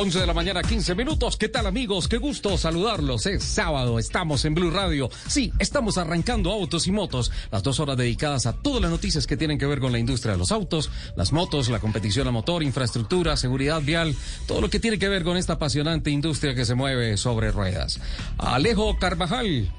11 de la mañana, 15 minutos. ¿Qué tal amigos? Qué gusto saludarlos. Es sábado, estamos en Blue Radio. Sí, estamos arrancando autos y motos. Las dos horas dedicadas a todas las noticias que tienen que ver con la industria de los autos, las motos, la competición a motor, infraestructura, seguridad vial, todo lo que tiene que ver con esta apasionante industria que se mueve sobre ruedas. Alejo Carvajal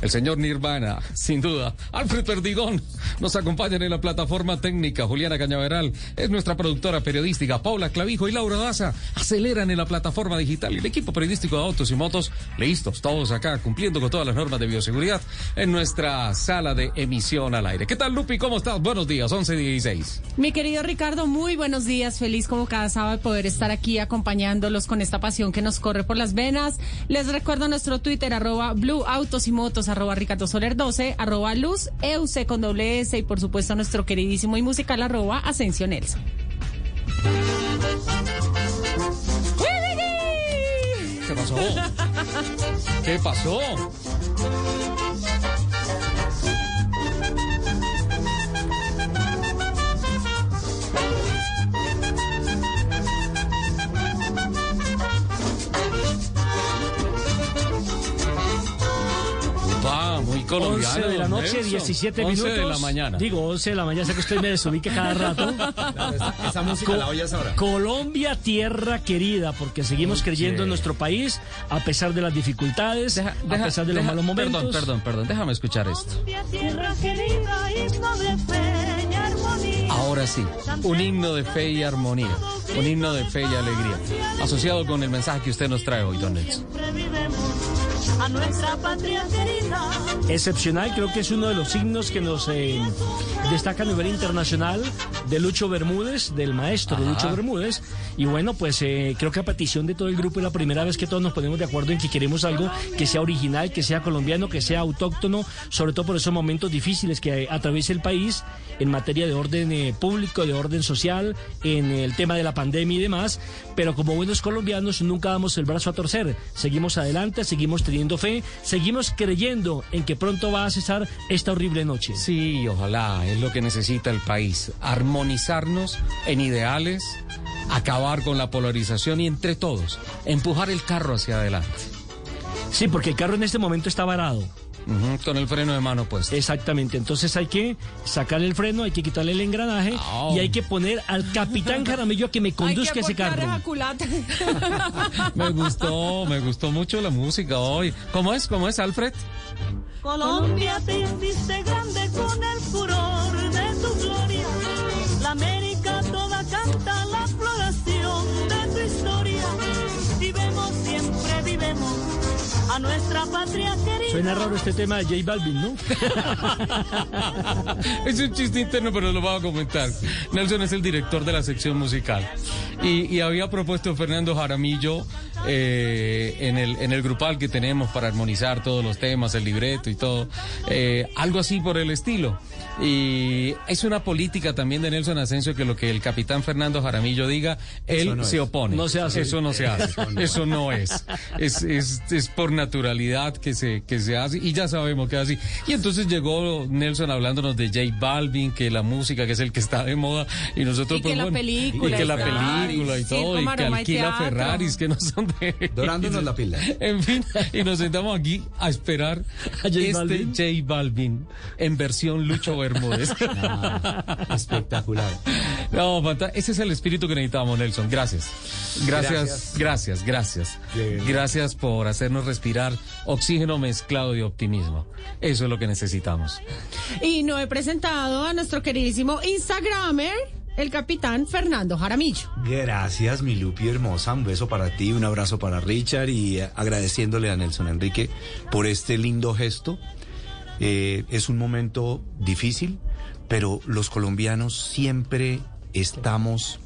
el señor Nirvana, sin duda. Alfred Perdigón nos acompañan en la plataforma técnica. Juliana Cañaveral es nuestra productora periodística. Paula Clavijo y Laura Daza aceleran en la plataforma digital. El equipo periodístico de autos y motos, listos, todos acá cumpliendo con todas las normas de bioseguridad en nuestra sala de emisión al aire. ¿Qué tal, Lupi? ¿Cómo estás? Buenos días, 11 16. Mi querido Ricardo, muy buenos días. Feliz como cada sábado de poder estar aquí acompañándolos con esta pasión que nos corre por las venas. Les recuerdo nuestro Twitter, arroba Blue Autos y Motos arroba Ricardo Soler 12, arroba Luz, EUC con doble S y por supuesto nuestro queridísimo y musical arroba Asensio Nelson. ¿Qué pasó? ¿Qué pasó? Muy colombiano. 11 de la noche, Nelson. 17 11 minutos. de la mañana. Digo, 11 de la mañana, sé que usted me desubique cada rato. Esa música la oyes ahora. Colombia, tierra querida, porque seguimos creyendo en nuestro país, a pesar de las dificultades, Deja- a pesar de los deja- malos momentos. Perdón, perdón, perdón. Déjame escuchar esto. Tierra querida, himno de fe y armonía. Ahora sí, un himno de fe y armonía, un himno de fe y alegría, asociado con el mensaje que usted nos trae hoy, don Nelson. A nuestra patria querida. Excepcional, creo que es uno de los signos que nos eh, destaca a nivel internacional de Lucho Bermúdez, del maestro de Ajá. Lucho Bermúdez. Y bueno, pues eh, creo que a petición de todo el grupo es la primera vez que todos nos ponemos de acuerdo en que queremos algo que sea original, que sea colombiano, que sea autóctono, sobre todo por esos momentos difíciles que atraviesa el país en materia de orden eh, público, de orden social, en el tema de la pandemia y demás. Pero como buenos colombianos nunca damos el brazo a torcer. Seguimos adelante, seguimos teniendo fe, seguimos creyendo en que pronto va a cesar esta horrible noche. Sí, ojalá, es lo que necesita el país, armonizarnos en ideales, acabar con la polarización y entre todos, empujar el carro hacia adelante, Sí, porque el carro en este momento está varado. Con el freno de mano puesto. Exactamente, entonces hay que sacarle el freno, hay que quitarle el engranaje Au. y hay que poner al capitán Jaramillo a que me conduzca ese carro. Me gustó, me gustó mucho la música hoy. ¿Cómo es? ¿Cómo es, Alfred? Colombia te hiciste grande con el furor de tu gloria. La América a nuestra patria querida. Suena raro este tema de J Balvin, ¿no? es un chiste interno, pero lo voy a comentar. Nelson es el director de la sección musical. Y, y había propuesto Fernando Jaramillo eh, en, el, en el grupal que tenemos para armonizar todos los temas, el libreto y todo. eh, algo así por el estilo. Y es una política también de Nelson Asensio que lo que el capitán Fernando Jaramillo diga, él no se es. opone. No se hace. Eso no se hace. Eso no es. Es, es, es por naturalidad que se, que se hace y ya sabemos que es así. Y entonces llegó Nelson hablándonos de J Balvin, que la música, que es el que está de moda, y nosotros Y que pues la bueno, película y que la película y todo, y que alquila. Ferraris, que no son de- Dorándonos la pila. En fin, y nos sentamos aquí a esperar ¿A J este Balvin? J Balvin en versión Lucho Bermúdez. Espectacular. No, ese es el espíritu que necesitábamos, Nelson. Gracias. Gracias, gracias, gracias. Gracias por hacernos respirar oxígeno mezclado de optimismo. Eso es lo que necesitamos. Y no he presentado a nuestro queridísimo Instagramer, el capitán Fernando Jaramillo. Gracias, mi Lupi hermosa. Un beso para ti, un abrazo para Richard y eh, agradeciéndole a Nelson Enrique por este lindo gesto. Eh, es un momento difícil, pero los colombianos siempre estamos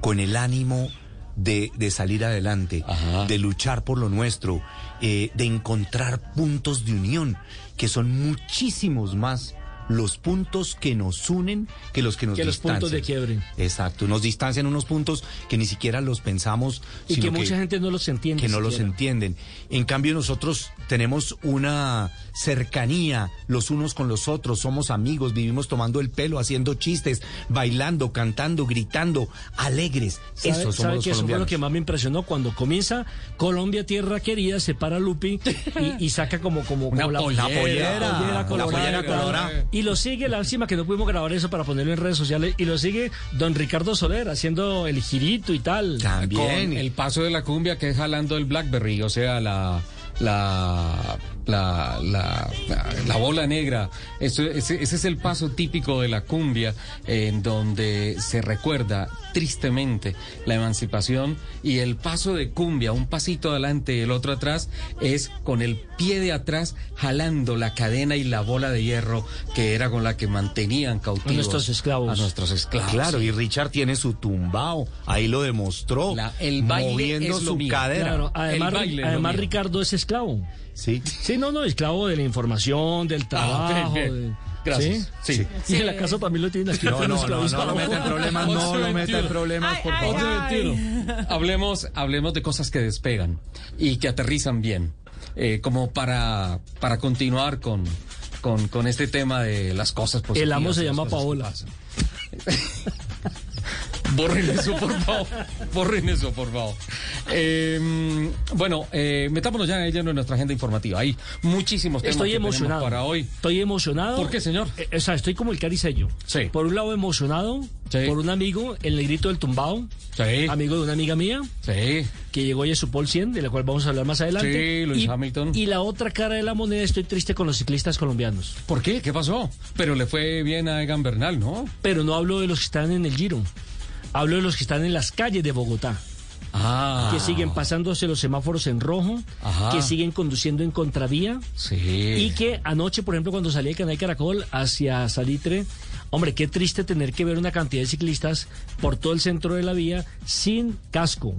con el ánimo de, de salir adelante, Ajá. de luchar por lo nuestro, eh, de encontrar puntos de unión, que son muchísimos más los puntos que nos unen que los que nos Que los puntos de quiebre. Exacto, nos distancian unos puntos que ni siquiera los pensamos. Y sino que mucha gente no los entiende. que no los entienden. En cambio nosotros tenemos una cercanía los unos con los otros, somos amigos, vivimos tomando el pelo, haciendo chistes, bailando, cantando, gritando, alegres. ¿Sabe, Eso somos sabe los que eso fue lo que más me impresionó? Cuando comienza Colombia Tierra Querida, se para Lupi y, y saca como, como, como Una la, pollera, la pollera, colorada, pollera colorada. Y lo sigue, lástima que no pudimos grabar eso para ponerlo en redes sociales, y lo sigue don Ricardo Soler haciendo el girito y tal. También. Con el paso de la cumbia que es jalando el Blackberry, o sea, la la la, la, la- la bola negra. Eso- ese, ese es el paso típico de la cumbia, en donde se recuerda tristemente la emancipación y el paso de cumbia, un pasito adelante y el otro atrás, es con el pie de atrás jalando la cadena y la bola de hierro que era con la que mantenían cautivos nuestros esclavos. A nuestros esclavos. Claro, sí. y Richard tiene su tumbao, ahí lo demostró, La- el baile moviendo es lo su mío. cadera. Claro, además, El baile es lo además mío. Ricardo es esclavo. Sí. Sí, no, no, esclavo de la información, del trabajo. bien, bien. de- Gracias. ¿Sí? Sí. Y en la casa también lo tienen aquí. No, no, no, no lo meta en problemas, no lo meta en problemas, por Ay, favor. ay. hablemos, hablemos de cosas que despegan y que aterrizan bien, eh, como para, para continuar con, con, con este tema de las cosas positivas. El amo se llama Paola. Borren eso, por favor. Borren eso, por favor. Eh, bueno, eh, metámonos ya en nuestra agenda informativa. Hay muchísimos temas Estoy que emocionado. para hoy. Estoy emocionado. ¿Por qué, señor? Eh, o sea, estoy como el caricello. Sí. Por un lado emocionado, Sí. por un amigo, el negrito del tumbao, Sí. amigo de una amiga mía, Sí. que llegó y a su Paul 100, de la cual vamos a hablar más adelante. Sí, Luis y, Hamilton. Y la otra cara de la moneda, estoy triste con los ciclistas colombianos. ¿Por qué? ¿Qué pasó? Pero le fue bien a Egan Bernal, ¿no? Pero no hablo de los que están en el Giro. Hablo de los que están en las calles de Bogotá. Ah. que siguen pasándose los semáforos en rojo, Ajá. que siguen conduciendo en contravía Sí. y que anoche, por ejemplo, cuando salí de Canal Caracol hacia Salitre, hombre, qué triste tener que ver una cantidad de ciclistas por todo el centro de la vía sin casco,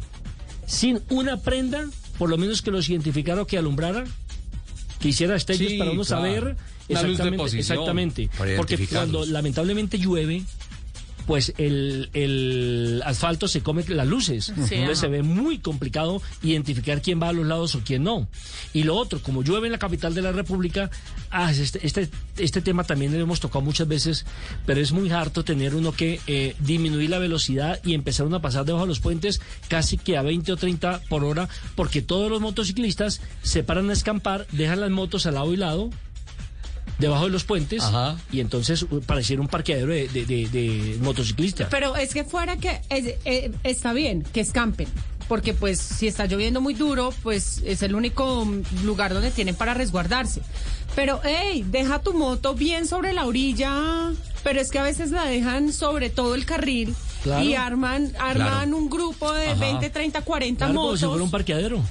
sin una prenda, por lo menos que los identificara o que alumbrara, que hiciera estrellas Sí, para uno claro. saber exactamente, posición exactamente, para porque cuando lamentablemente llueve pues el, el asfalto se come las luces. Entonces se ve muy complicado identificar quién va a los lados o quién no. Y lo otro, como llueve en la capital de la República, ah, este, este, este tema también lo hemos tocado muchas veces, pero es muy harto tener uno que eh, disminuir la velocidad y empezar uno a pasar debajo de los puentes casi que a 20 o 30 por hora, porque todos los motociclistas se paran a escampar, dejan las motos al lado y lado, debajo de los puentes Ajá. y entonces uh, pareciera un parqueadero de, de, de- de motociclistas. Pero es que fuera que es- eh, está bien que escampen. Porque pues si está lloviendo muy duro, pues es el único lugar donde tienen para resguardarse. Pero hey, deja tu moto bien sobre la orilla. Pero es que a veces la dejan sobre todo el carril Claro. y arman arman un grupo de Ajá. 20, 30, 40 Claro, como motos si fuera un parqueadero.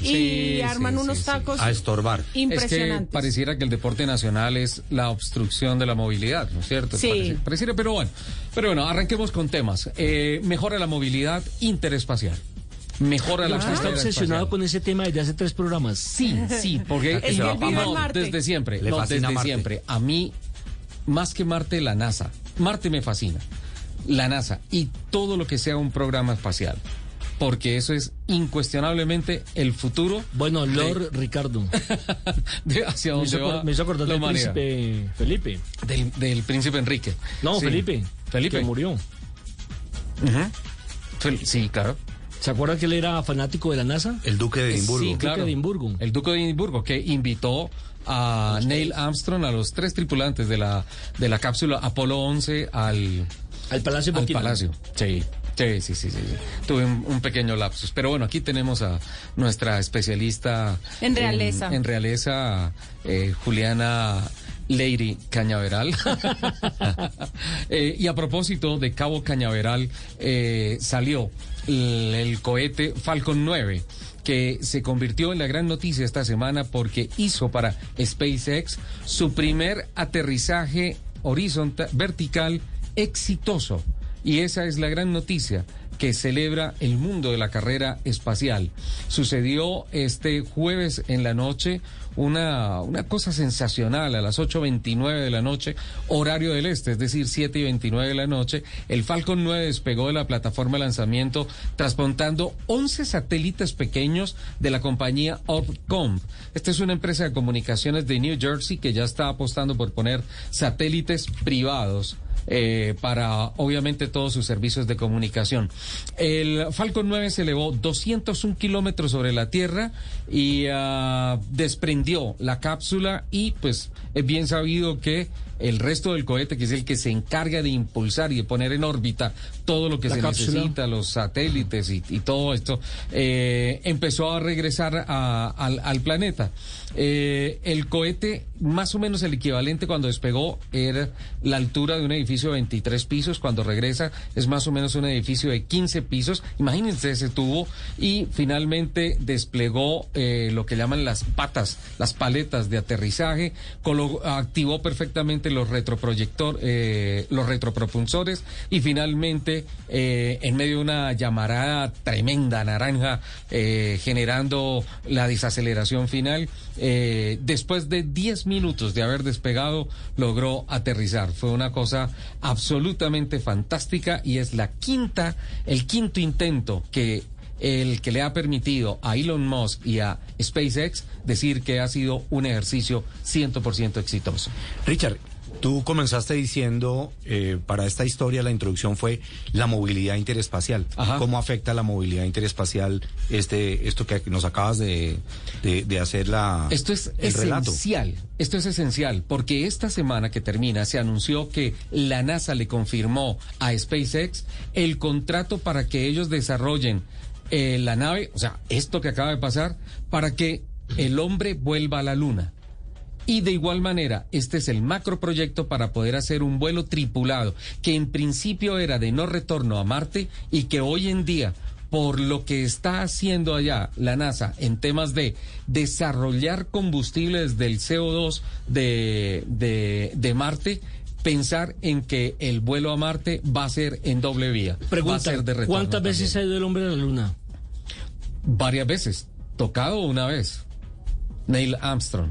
Y arman sí, unos sí, sí. tacos A estorbar. Es que impresionantes. pareciera que el deporte nacional es la obstrucción de la movilidad, ¿no es cierto? Sí. Pareciera, pero bueno. Pero bueno, arranquemos con temas. Eh, mejora la movilidad interespacial. Mejora la Usted está obsesionado espacial. con ese tema desde hace tres programas. Sí, sí, porque Es que él vive en no, Marte. desde siempre, Le no, fascina desde Marte. siempre. A mí, más que Marte, la NASA. Marte me fascina. La NASA y todo lo que sea un programa espacial. Porque eso es incuestionablemente el futuro Bueno, de- Lord Ricardo. de hacia Me dónde hizo, va me hizo acordar la del humanidad. príncipe Felipe. Del, del príncipe Enrique. No, Sí. Felipe. Felipe. Que murió. Fel- Sí, claro. ¿Se acuerdan que él era fanático de la NASA? El duque de Edimburgo. Sí, Duque claro. de Edimburgo. El Duque de Edimburgo, que invitó a Neil Armstrong, a los tres tripulantes de la, de la cápsula Apolo 11 al, Al Palacio al palacio. Sí. Sí, sí, sí, sí, sí. Tuve un, un pequeño lapsus. Pero bueno, aquí tenemos a nuestra especialista En realeza. En, en realeza, eh, Juliana Lady Cañaveral. Eh, y a propósito de Cabo Cañaveral, eh, salió el, el cohete Falcon 9 que se convirtió en la gran noticia esta semana porque hizo para SpaceX su primer aterrizaje horizontal vertical exitoso. Y esa es la gran noticia que celebra el mundo de la carrera espacial. Sucedió este jueves en la noche una, una cosa sensacional a las 8.29 de la noche, horario del este, es decir, 7 y 29 de la noche. El Falcon 9 despegó de la plataforma de lanzamiento transportando 11 satélites pequeños de la compañía Orbcom. Esta es una empresa de comunicaciones de New Jersey que ya está apostando por poner satélites privados eh, para obviamente todos sus servicios de comunicación. El Falcon 9 se elevó 201 kilómetros sobre la Tierra y ah, desprendió la cápsula y pues es bien sabido que el resto del cohete, que es el que se encarga de impulsar y de poner en órbita todo lo que La se cápsula. necesita, los satélites y, y todo esto, eh, empezó a regresar a- al, al planeta. Eh, el cohete, más o menos el equivalente cuando despegó, era la altura de un edificio de 23 pisos. Cuando regresa, es más o menos un edificio de 15 pisos. Imagínense ese tubo. Y finalmente desplegó eh, lo que llaman las patas, las paletas de aterrizaje. activó perfectamente los retroproyector, eh, los retropropulsores. Y finalmente, eh, en medio de una llamarada tremenda naranja, generando la desaceleración final, después de 10 minutos de haber despegado, logró aterrizar. Fue una cosa absolutamente fantástica y es la quinta, el quinto intento que el que le ha permitido a Elon Musk y a SpaceX decir que ha sido un ejercicio 100% exitoso. Richard, tú comenzaste diciendo, eh, para esta historia la introducción fue la movilidad interespacial. Ajá. ¿Cómo afecta la movilidad interespacial este, esto que nos acabas de, de, de hacer la, Esto es el relato? esencial, esto es esencial, porque esta semana que termina se anunció que la NASA le confirmó a SpaceX el contrato para que ellos desarrollen eh, la nave, o sea, esto que acaba de pasar, para que el hombre vuelva a la Luna. Y de igual manera, este es el macroproyecto para poder hacer un vuelo tripulado, que en principio era de no retorno a Marte y que hoy en día, por lo que está haciendo allá la NASA en temas de desarrollar combustibles del CO2 de, de, de Marte, pensar en que el vuelo a Marte va a ser en doble vía. va a Pregunta, ser de retorno ¿cuántas veces ha ido el hombre a la luna? Varias veces. Tocado una vez. Neil Armstrong.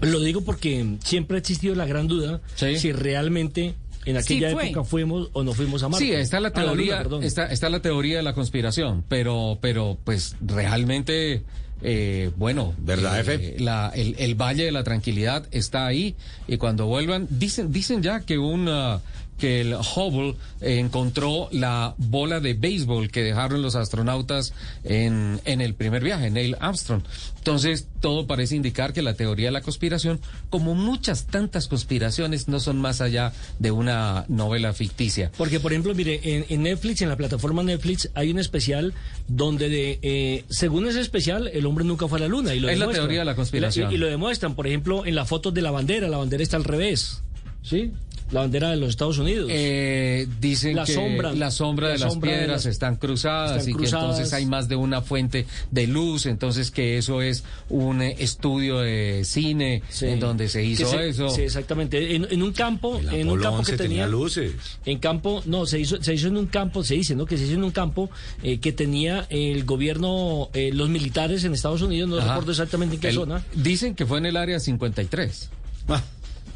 Lo digo porque siempre ha existido la gran duda Sí. si realmente en aquella Sí fue. época fuimos o no fuimos a Marte. Sí, está la Luna, teoría, está, está la teoría de la conspiración, pero, pero pues realmente, eh, bueno, ¿Verdad, eh, la- el, el Valle de la Tranquilidad está ahí y cuando vuelvan, dicen, dicen ya que un ah, que el Hubble encontró la bola de béisbol que dejaron los astronautas en, en el primer viaje, Neil Armstrong. Entonces, todo parece indicar que la teoría de la conspiración, como muchas tantas conspiraciones, no son más allá de una novela ficticia. Porque, por ejemplo, mire, en, en Netflix, en la plataforma Netflix, hay un especial donde, de, eh, según ese especial, el hombre nunca fue a la luna. Y lo Es la teoría de la conspiración. Y, y lo demuestran, por ejemplo, en las fotos de la bandera. La bandera está al revés. ¿Sí? La bandera de los Estados Unidos. Eh, dicen La que sombra. la sombra de La las sombra de piedras las- están cruzadas están y cruzadas. que entonces hay más de una fuente de luz, entonces que eso es un eh, estudio de cine Sí. en donde se hizo se- eso. Sí, exactamente. En, en un campo, El en un campo 11 que tenía, tenía luces. En campo, no, se hizo, se hizo en un campo, se dice, ¿no? Que se hizo en un campo eh, que tenía el gobierno, eh, los militares en Estados Unidos, no Ajá. recuerdo exactamente en qué El- zona. Dicen que fue en el área 53. Ah,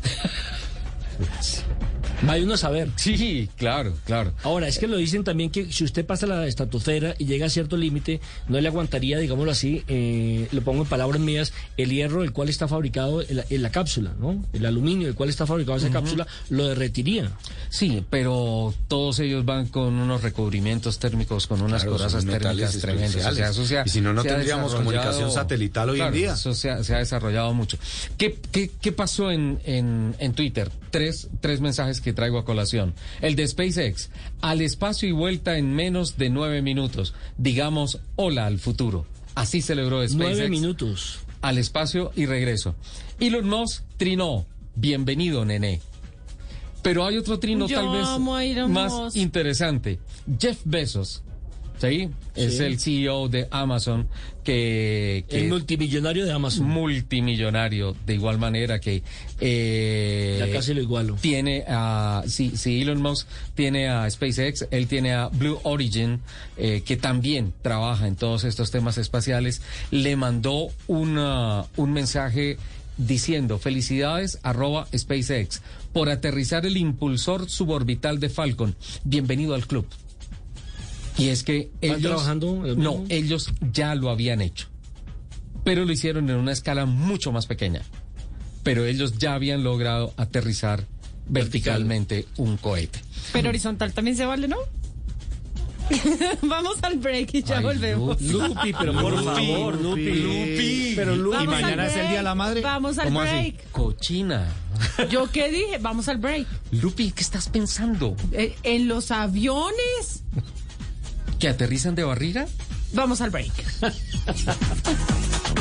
Gracias. Vaya uno a saber. Sí, claro, claro. Ahora, es que lo dicen también que si usted pasa la estratosfera y llega a cierto límite, no le aguantaría, digámoslo así, eh, lo pongo en palabras mías, el hierro del cual está fabricado en la, en la cápsula, ¿no? El aluminio del cual está fabricado esa cápsula, lo derretiría. Sí, pero todos ellos van con unos recubrimientos térmicos, con unas Claro, corazas térmicas tremendas. O sea, eso Y si no, no tendríamos comunicación satelital hoy en día. Eso se ha, se ha desarrollado mucho. ¿Qué, qué, qué pasó en, en, en Twitter? Tres, tres mensajes que traigo a colación. El de SpaceX, al espacio y vuelta en menos de nueve minutos. Digamos, hola al futuro. Así celebró SpaceX. Nueve minutos. Al espacio y regreso. Elon Musk trinó. Bienvenido, nené. Pero hay otro trino Yo tal vez más interesante. Jeff Bezos, ¿sí? Es Sí. el CEO de Amazon que... que El multimillonario de Amazon. multimillonario, de igual manera que... eh, Ya casi lo igualo. Tiene a... Si, si Elon Musk tiene a SpaceX, él tiene a Blue Origin, eh, que también trabaja en todos estos temas espaciales, le mandó una, un mensaje diciendo felicidades arroba SpaceX por aterrizar el impulsor suborbital de Falcon. Bienvenido al club. Y es que ¿Van ellos... trabajando No, ellos ya lo habían hecho. Pero lo hicieron en una escala mucho más pequeña. Pero ellos ya habían logrado aterrizar verticalmente un cohete. Pero horizontal también se vale, ¿no? Vamos al break y ya Ay, volvemos. Lupi, pero por favor, Lupi. Lupi. Pero Lupi. Al mañana es el. Día de la Madre? Vamos al ¿Cómo así? break. Cochina. ¿Yo qué dije? Vamos al break. Lupi, ¿qué estás pensando? Eh, en los aviones. ¿Que aterrizan de barriga? Vamos al break.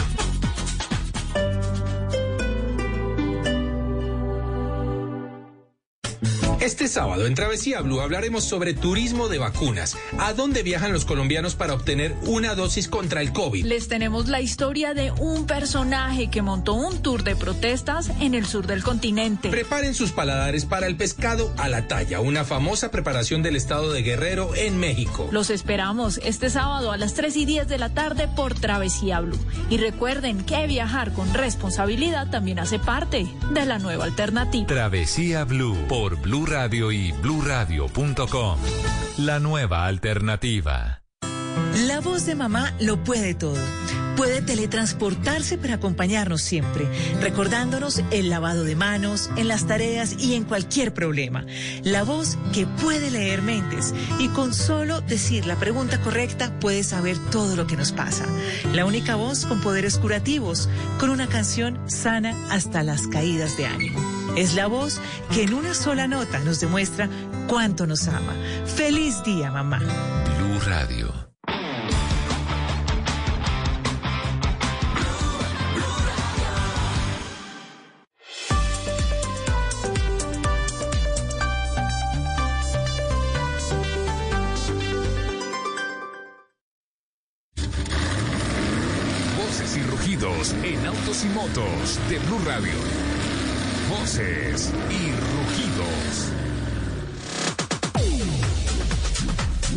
Este sábado en Travesía Blue hablaremos sobre turismo de vacunas. ¿A dónde viajan los colombianos para obtener una dosis contra el COVID? Les tenemos la historia de un personaje que montó un tour de protestas en el sur del continente. Preparen sus paladares para el pescado a la talla, una famosa preparación del estado de Guerrero en México. Los esperamos este sábado a las 3 y 10 de la tarde por Travesía Blue. Y recuerden que viajar con responsabilidad también hace parte de la nueva alternativa. Travesía Blue por Blue Radio y bluradio.com. La nueva alternativa. La voz de mamá lo puede todo. Puede teletransportarse para acompañarnos siempre, recordándonos el lavado de manos, en las tareas y en cualquier problema. La voz que puede leer mentes y con solo decir la pregunta correcta puede saber todo lo que nos pasa. La única voz con poderes curativos, con una canción sana hasta las caídas de ánimo. Es la voz que en una sola nota nos demuestra cuánto nos ama. Feliz día, mamá. Blue Radio. Voces y rugidos en autos y motos de Blue Radio. Y rugidos.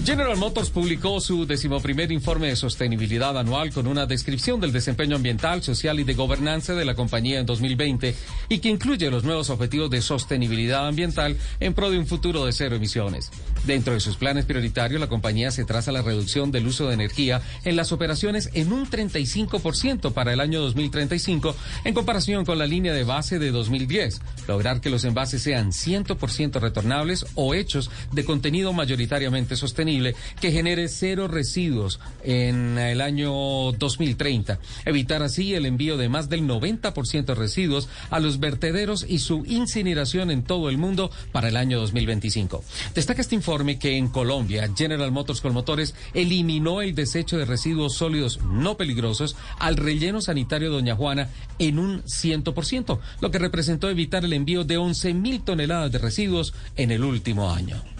General Motors publicó su decimoprimer informe de sostenibilidad anual con una descripción del desempeño ambiental, social y de gobernanza de la compañía en 2020 y que incluye los nuevos objetivos de sostenibilidad ambiental en pro de un futuro de cero emisiones. Dentro de sus planes prioritarios, la compañía se traza la reducción del uso de energía en las operaciones en un 35% para el año 2035 en comparación con la línea de base de 2010. Lograr que los envases sean 100% retornables o hechos de contenido mayoritariamente sostenible que genere cero residuos en el año 2030. Evitar así el envío de más del 90% de residuos a los vertederos y su incineración en todo el mundo para el año 2025. Destaca este informe que en Colombia General Motors con motores eliminó el desecho de residuos sólidos no peligrosos al relleno sanitario Doña Juana en un 100%, lo que representó evitar el envío de 11 mil toneladas de residuos en el último año.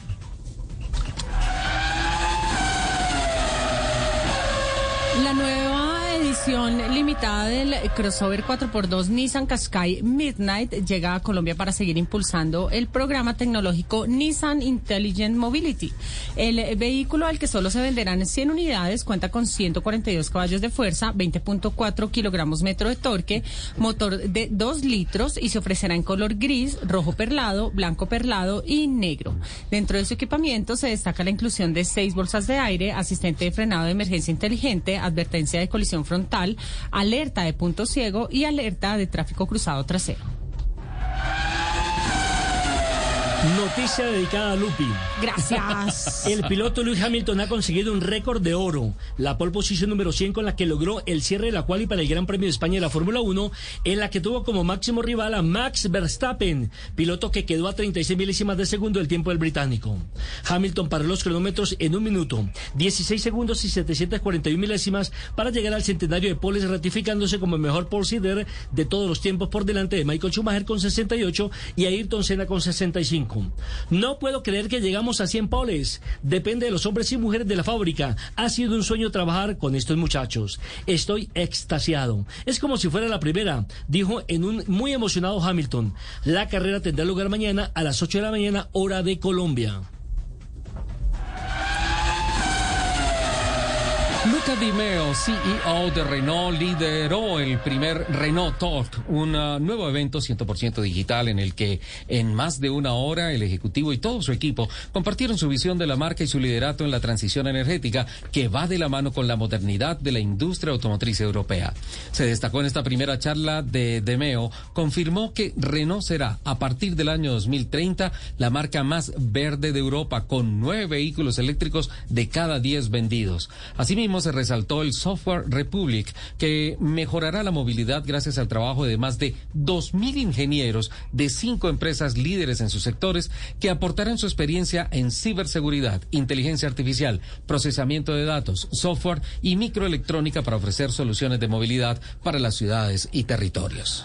La nueva edición limitada del crossover 4x2 Nissan Qashqai Midnight llega a Colombia para seguir impulsando el programa tecnológico Nissan Intelligent Mobility. El vehículo al que solo se venderán 100 unidades cuenta con 142 caballos de fuerza, 20.4 kilogramos metro de torque, motor de 2 litros y se ofrecerá en color gris, rojo perlado, blanco perlado y negro. Dentro de su equipamiento se destaca la inclusión de seis bolsas de aire, asistente de frenado de emergencia inteligente, advertencia de colisión frontal, alerta de punto ciego y alerta de tráfico cruzado trasero. Noticia dedicada a Lupi. Gracias. El piloto Lewis Hamilton ha conseguido un récord de oro, la pole position número 100 con la que logró el cierre de la cual y para el Gran Premio de España de la Fórmula 1, en la que tuvo como máximo rival a Max Verstappen, piloto que quedó a 36 milésimas de segundo del tiempo del británico. Hamilton paró los cronómetros en un minuto, 16 segundos y 741 milésimas para llegar al centenario de poles, ratificándose como el mejor pole sider de todos los tiempos por delante de Michael Schumacher con 68 y Ayrton Senna con 65. No puedo creer que llegamos a 100 poles. Depende de los hombres y mujeres de la fábrica. Ha sido un sueño trabajar con estos muchachos. Estoy extasiado. Es como si fuera la primera, dijo en un muy emocionado Hamilton. La carrera tendrá lugar mañana a las 8 de la mañana, hora de Colombia. Luca Di Meo, CEO de Renault, lideró el primer Renault Talk, un uh, nuevo evento 100% digital en el que en más de una hora el ejecutivo y todo su equipo compartieron su visión de la marca y su liderato en la transición energética que va de la mano con la modernidad de la industria automotriz europea. Se destacó en esta primera charla de De Meo, confirmó que Renault será a partir del año 2030 la marca más verde de Europa con nueve vehículos eléctricos de cada diez vendidos. Asimismo, se resaltó el Software Republic, que mejorará la movilidad gracias al trabajo de más de 2.000 ingenieros de cinco empresas líderes en sus sectores que aportarán su experiencia en ciberseguridad, inteligencia artificial, procesamiento de datos, software y microelectrónica para ofrecer soluciones de movilidad para las ciudades y territorios.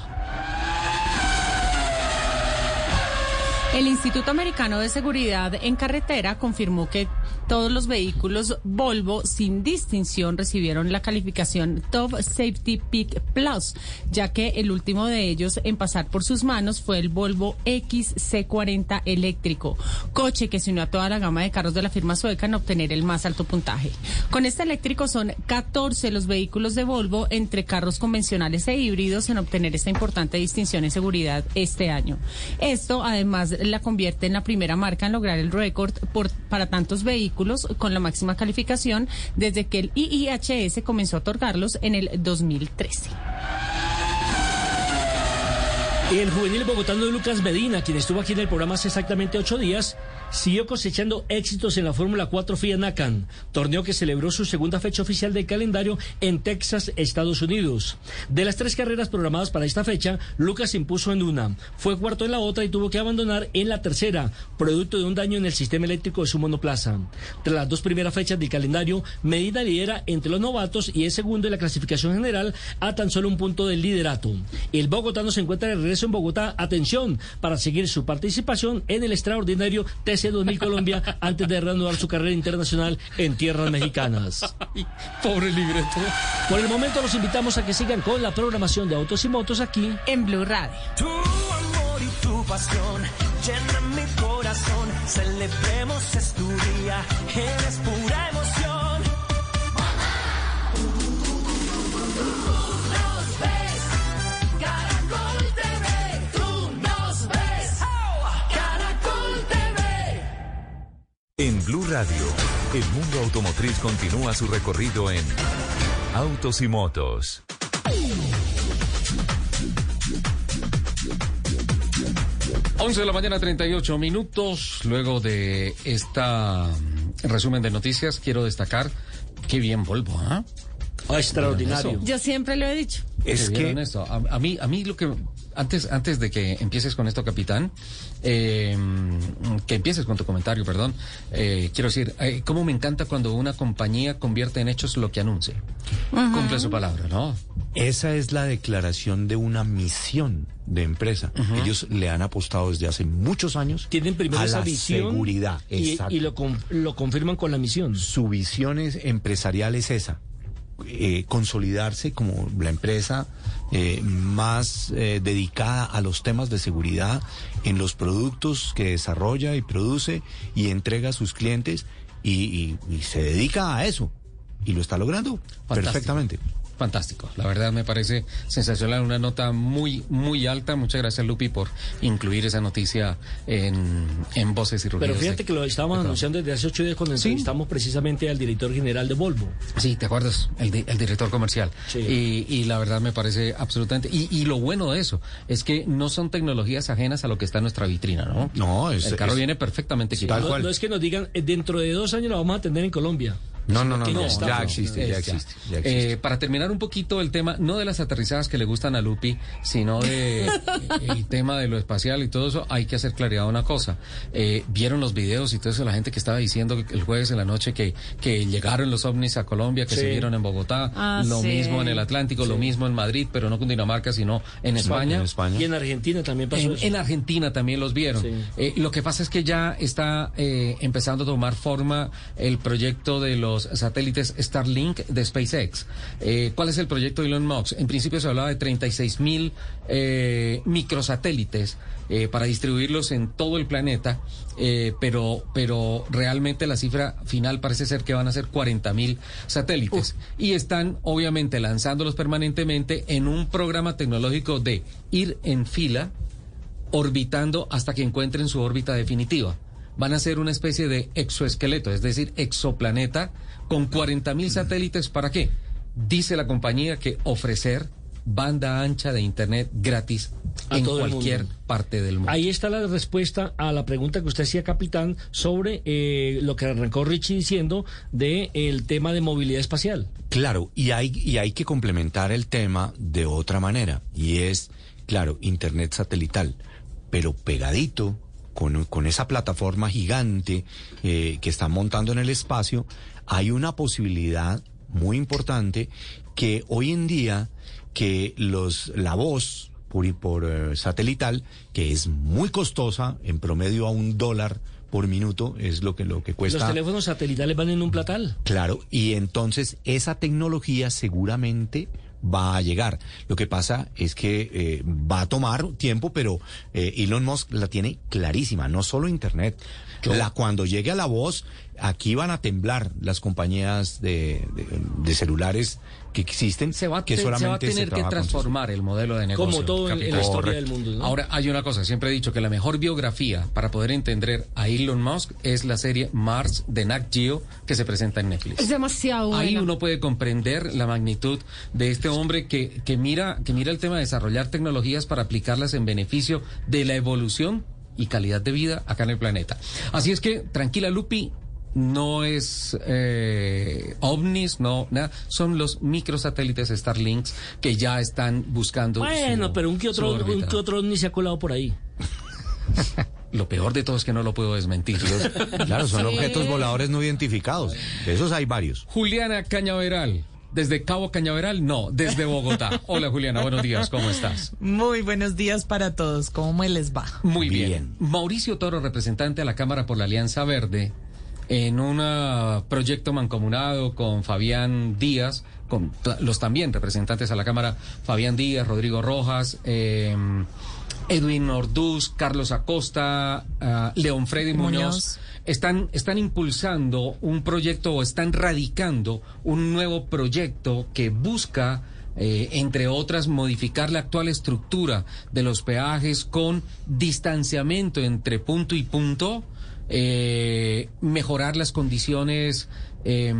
El Instituto Americano de Seguridad en Carretera confirmó que todos los vehículos Volvo sin distinción recibieron la calificación Top Safety Peak Plus, ya que el último de ellos en pasar por sus manos fue el Volvo XC40 eléctrico, coche que se unió a toda la gama de carros de la firma sueca en obtener el más alto puntaje. Con este eléctrico son 14 los vehículos de Volvo entre carros convencionales e híbridos en obtener esta importante distinción en seguridad este año. Esto además la convierte en la primera marca en lograr el récord por, para tantos vehículos con la máxima calificación desde que el IIHS comenzó a otorgarlos en el 2013. El juvenil bogotano Lucas Medina, quien estuvo aquí en el programa hace exactamente ocho días, siguió cosechando éxitos en la Fórmula 4 FIA Nacan, torneo que celebró su segunda fecha oficial del calendario en Texas, Estados Unidos. De las tres carreras programadas para esta fecha, Lucas se impuso en una, fue cuarto en la otra y tuvo que abandonar en la tercera, producto de un daño en el sistema eléctrico de su monoplaza. Tras las dos primeras fechas del calendario, Medina lidera entre los novatos y es segundo en la clasificación general a tan solo un punto del liderato. El bogotano se encuentra de regreso en Bogotá, atención, para seguir su participación en el extraordinario TC 2000 Colombia antes de reanudar su carrera internacional en tierras mexicanas. Pobre libreto. Por el momento los invitamos a que sigan con la programación de Autos y Motos aquí en Blue Radio. Tu amor y tu pasión llenan mi corazón. Celebremos es tu día, eres pura En Blue Radio, el mundo automotriz continúa su recorrido en Autos y Motos. Once de la mañana, 38 minutos. Luego de esta mm, resumen de noticias, quiero destacar qué bien Volvo, ¿ah? extraordinario. Yo siempre lo he dicho. Es que a mí, a mí lo que antes, antes de que empieces con esto, capitán, eh, que empieces con tu comentario, perdón, eh, quiero decir, eh, cómo me encanta cuando una compañía convierte en hechos lo que anuncia, cumple su palabra, ¿no? Esa es la declaración de una misión de empresa. Ellos le han apostado desde hace muchos años Tienen primero a esa la visión seguridad. y, Exacto. y lo, con- lo confirman con la misión. Su visión es- empresarial es esa. eh, consolidarse como la empresa eh, más eh, dedicada a los temas de seguridad en los productos que desarrolla y produce y entrega a sus clientes y, y- y se dedica a eso. Y lo está logrando perfectamente. Fantástico, la verdad me parece sensacional, una nota muy, muy alta. Muchas gracias Lupi por incluir esa noticia en, en Voces y Rugidos. Pero fíjate de- que lo estábamos anunciando desde hace ocho días cuando entrevistamos precisamente al director general de Volvo. Sí, ¿te acuerdas? El, di- el director comercial. Sí. Y, y la verdad me parece absolutamente... Y, y lo bueno de eso es que no son tecnologías ajenas a lo que está en nuestra vitrina, ¿no? No, es- El carro es- viene perfectamente equipado. No, no es que nos digan, eh, dentro de dos años la vamos a atender en Colombia. No, no, no, no, ya está. ya existe, ya existe, ya existe. Eh, para terminar un poquito el tema, no de las aterrizadas que le gustan a Lupi, sino de el tema de lo espacial y todo eso, hay que hacer claridad una cosa. Eh, Vieron los videos y todo eso, la gente que estaba diciendo el jueves en la noche que, que llegaron los ovnis a Colombia, que Sí. se vieron en Bogotá, Ah, lo sí. mismo en el Atlántico, lo mismo en Madrid, pero no con Dinamarca, sino en España. En España. Y en Argentina también pasó En, eso. en Argentina también los vieron. Sí. Eh, lo que pasa es que ya está eh, empezando a tomar forma el proyecto de los satélites Starlink de SpaceX. Eh, ¿Cuál es el proyecto de Elon Musk? En principio se hablaba de 36 mil eh, microsatélites eh, para distribuirlos en todo el planeta, pero, pero realmente la cifra final parece ser que van a ser 40 mil satélites. Y están obviamente lanzándolos permanentemente en un programa tecnológico de ir en fila orbitando hasta que encuentren su órbita definitiva. Van a ser una especie de exoesqueleto, es decir, exoplaneta con 40 mil satélites. ¿Para qué? Dice la compañía que ofrecer banda ancha de Internet gratis A en cualquier parte del mundo. Ahí está la respuesta a la pregunta que usted hacía, capitán, sobre eh, lo que arrancó Richie diciendo de el tema de movilidad espacial. Claro, y hay, y hay que complementar el tema de otra manera, y es, claro, Internet satelital, pero pegadito con, con esa plataforma gigante eh, que están montando en el espacio, hay una posibilidad muy importante que hoy en día que los la voz por, por eh, satelital, que es muy costosa, en promedio a un dólar por minuto, es lo que, lo que cuesta. Los teléfonos satelitales van en un platal. Claro, y entonces esa tecnología seguramente va a llegar. Lo que pasa es que eh, va a tomar tiempo, pero eh, Elon Musk la tiene clarísima, no solo Internet. La, cuando llegue a la voz, aquí van a temblar las compañías de, de- de celulares que existen, se va, a que te- se va a solamente tener que transformar el modelo de negocio. Como todo en, en la historia del mundo. ¿no? Ahora, hay una cosa, siempre he dicho que la mejor biografía para poder entender a Elon Musk es la serie Mars de Nat Geo que se presenta en Netflix. Es demasiado Ahí bueno. uno puede comprender la magnitud de este hombre que, que mira, que mira el tema de desarrollar tecnologías para aplicarlas en beneficio de la evolución y calidad de vida acá en el planeta. Así es que, tranquila Lupi, no es eh, ovnis, no, nada, son los microsatélites Starlinks que ya están buscando. Bueno, su- pero un que otro, un que otro ni se ha colado por ahí. Lo peor de todo es que no lo puedo desmentir. Claro, son Sí. objetos voladores no identificados. De esos hay varios. Juliana Cañaveral. ¿Desde Cabo Cañaveral? No, desde Bogotá. Hola Juliana, buenos días, ¿cómo estás? Muy buenos días para todos. ¿Cómo les va? Muy bien. Bien. Mauricio Toro, representante a la Cámara por la Alianza Verde, en un ah, proyecto mancomunado con Fabián Díaz, con los también representantes a la Cámara, Fabián Díaz, Rodrigo Rojas, eh, Edwin Orduz, Carlos Acosta, ah, León Freddy Muñoz. Muñoz. Están, están impulsando un proyecto o están radicando un nuevo proyecto que busca eh, entre otras, modificar la actual estructura de los peajes con distanciamiento entre punto y punto, eh, mejorar las condiciones eh,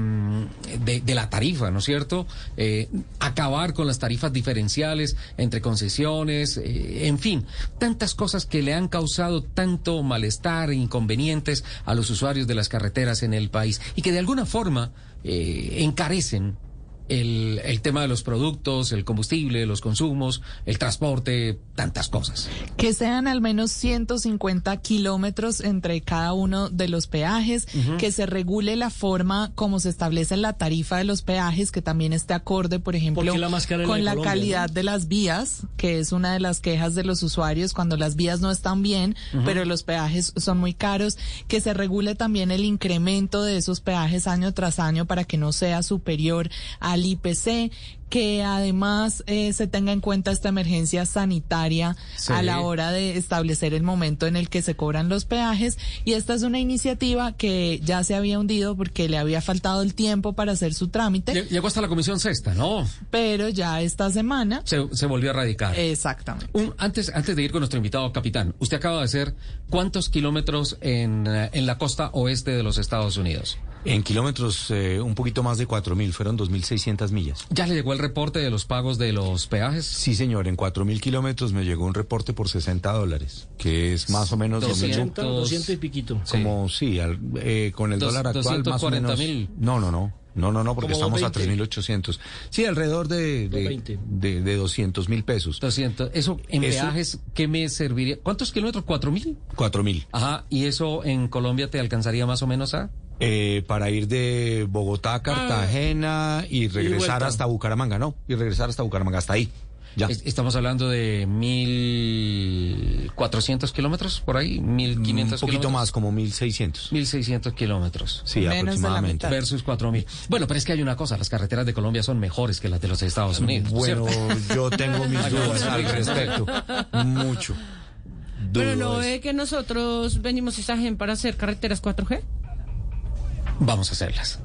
de, de la tarifa, ¿no es cierto? Eh, acabar con las tarifas diferenciales entre concesiones, eh, en fin, tantas cosas que le han causado tanto malestar e inconvenientes a los usuarios de las carreteras en el país y que de alguna forma eh, encarecen el, el tema de los productos, el combustible, los consumos, el transporte, tantas cosas. Que sean al menos 150 kilómetros entre cada uno de los peajes, que se regule la forma como se establece la tarifa de los peajes, que también esté acorde, por ejemplo, la con la Colombia, calidad ¿no? de las vías, que es una de las quejas de los usuarios cuando las vías no están bien, pero los peajes son muy caros, que se regule también el incremento de esos peajes año tras año para que no sea superior al al IPC, que además eh, se tenga en cuenta esta emergencia sanitaria Sí. a la hora de establecer el momento en el que se cobran los peajes. Y esta es una iniciativa que ya se había hundido porque le había faltado el tiempo para hacer su trámite, Lle- Llegó hasta la comisión sexta, ¿no? pero ya esta semana. Se, se volvió a radicar. Exactamente. Un- antes, antes de ir con nuestro invitado capitán, usted acaba de hacer cuántos kilómetros en, eh, en la costa oeste de los Estados Unidos. En kilómetros, eh, un poquito más de 4.000, fueron 2.600 millas. ¿Ya le llegó el reporte de los pagos de los peajes? Sí, señor, en 4.000 kilómetros me llegó un reporte por 60 dólares, que es más o menos... lo mismo. 200, 200 y piquito. Como, sí, al- eh, con el Dos- dólar actual más o 240 menos... mil. No, no, no. No, no, no, porque estamos a 20. 3.800. Sí, alrededor de, de, 220. de, de 200 mil pesos. 200. ¿Eso en Eso- peajes qué me serviría? ¿Cuántos kilómetros? ¿Cuatro mil? 4.000. Ajá. ¿Y eso en Colombia te alcanzaría más o menos a? Eh, para ir de Bogotá a Cartagena y regresar hasta Bucaramanga, no, y regresar hasta Bucaramanga, hasta ahí. Ya. Es- Estamos hablando de mil cuatrocientos kilómetros por ahí, mil un quinientos poquito kilómetros. más, como 1.600. Mil seiscientos kilómetros. Sí, Menos de la aproximadamente. mitad. Versus cuatro mil. Bueno, pero es que hay una cosa, las carreteras de Colombia son mejores que las de los Estados Unidos. Bueno, ¿cierto? yo tengo mis dudas al respecto. Mucho. Pero no Dudas. ve que nosotros venimos a esa gente para hacer carreteras 4G. Vamos a hacerlas.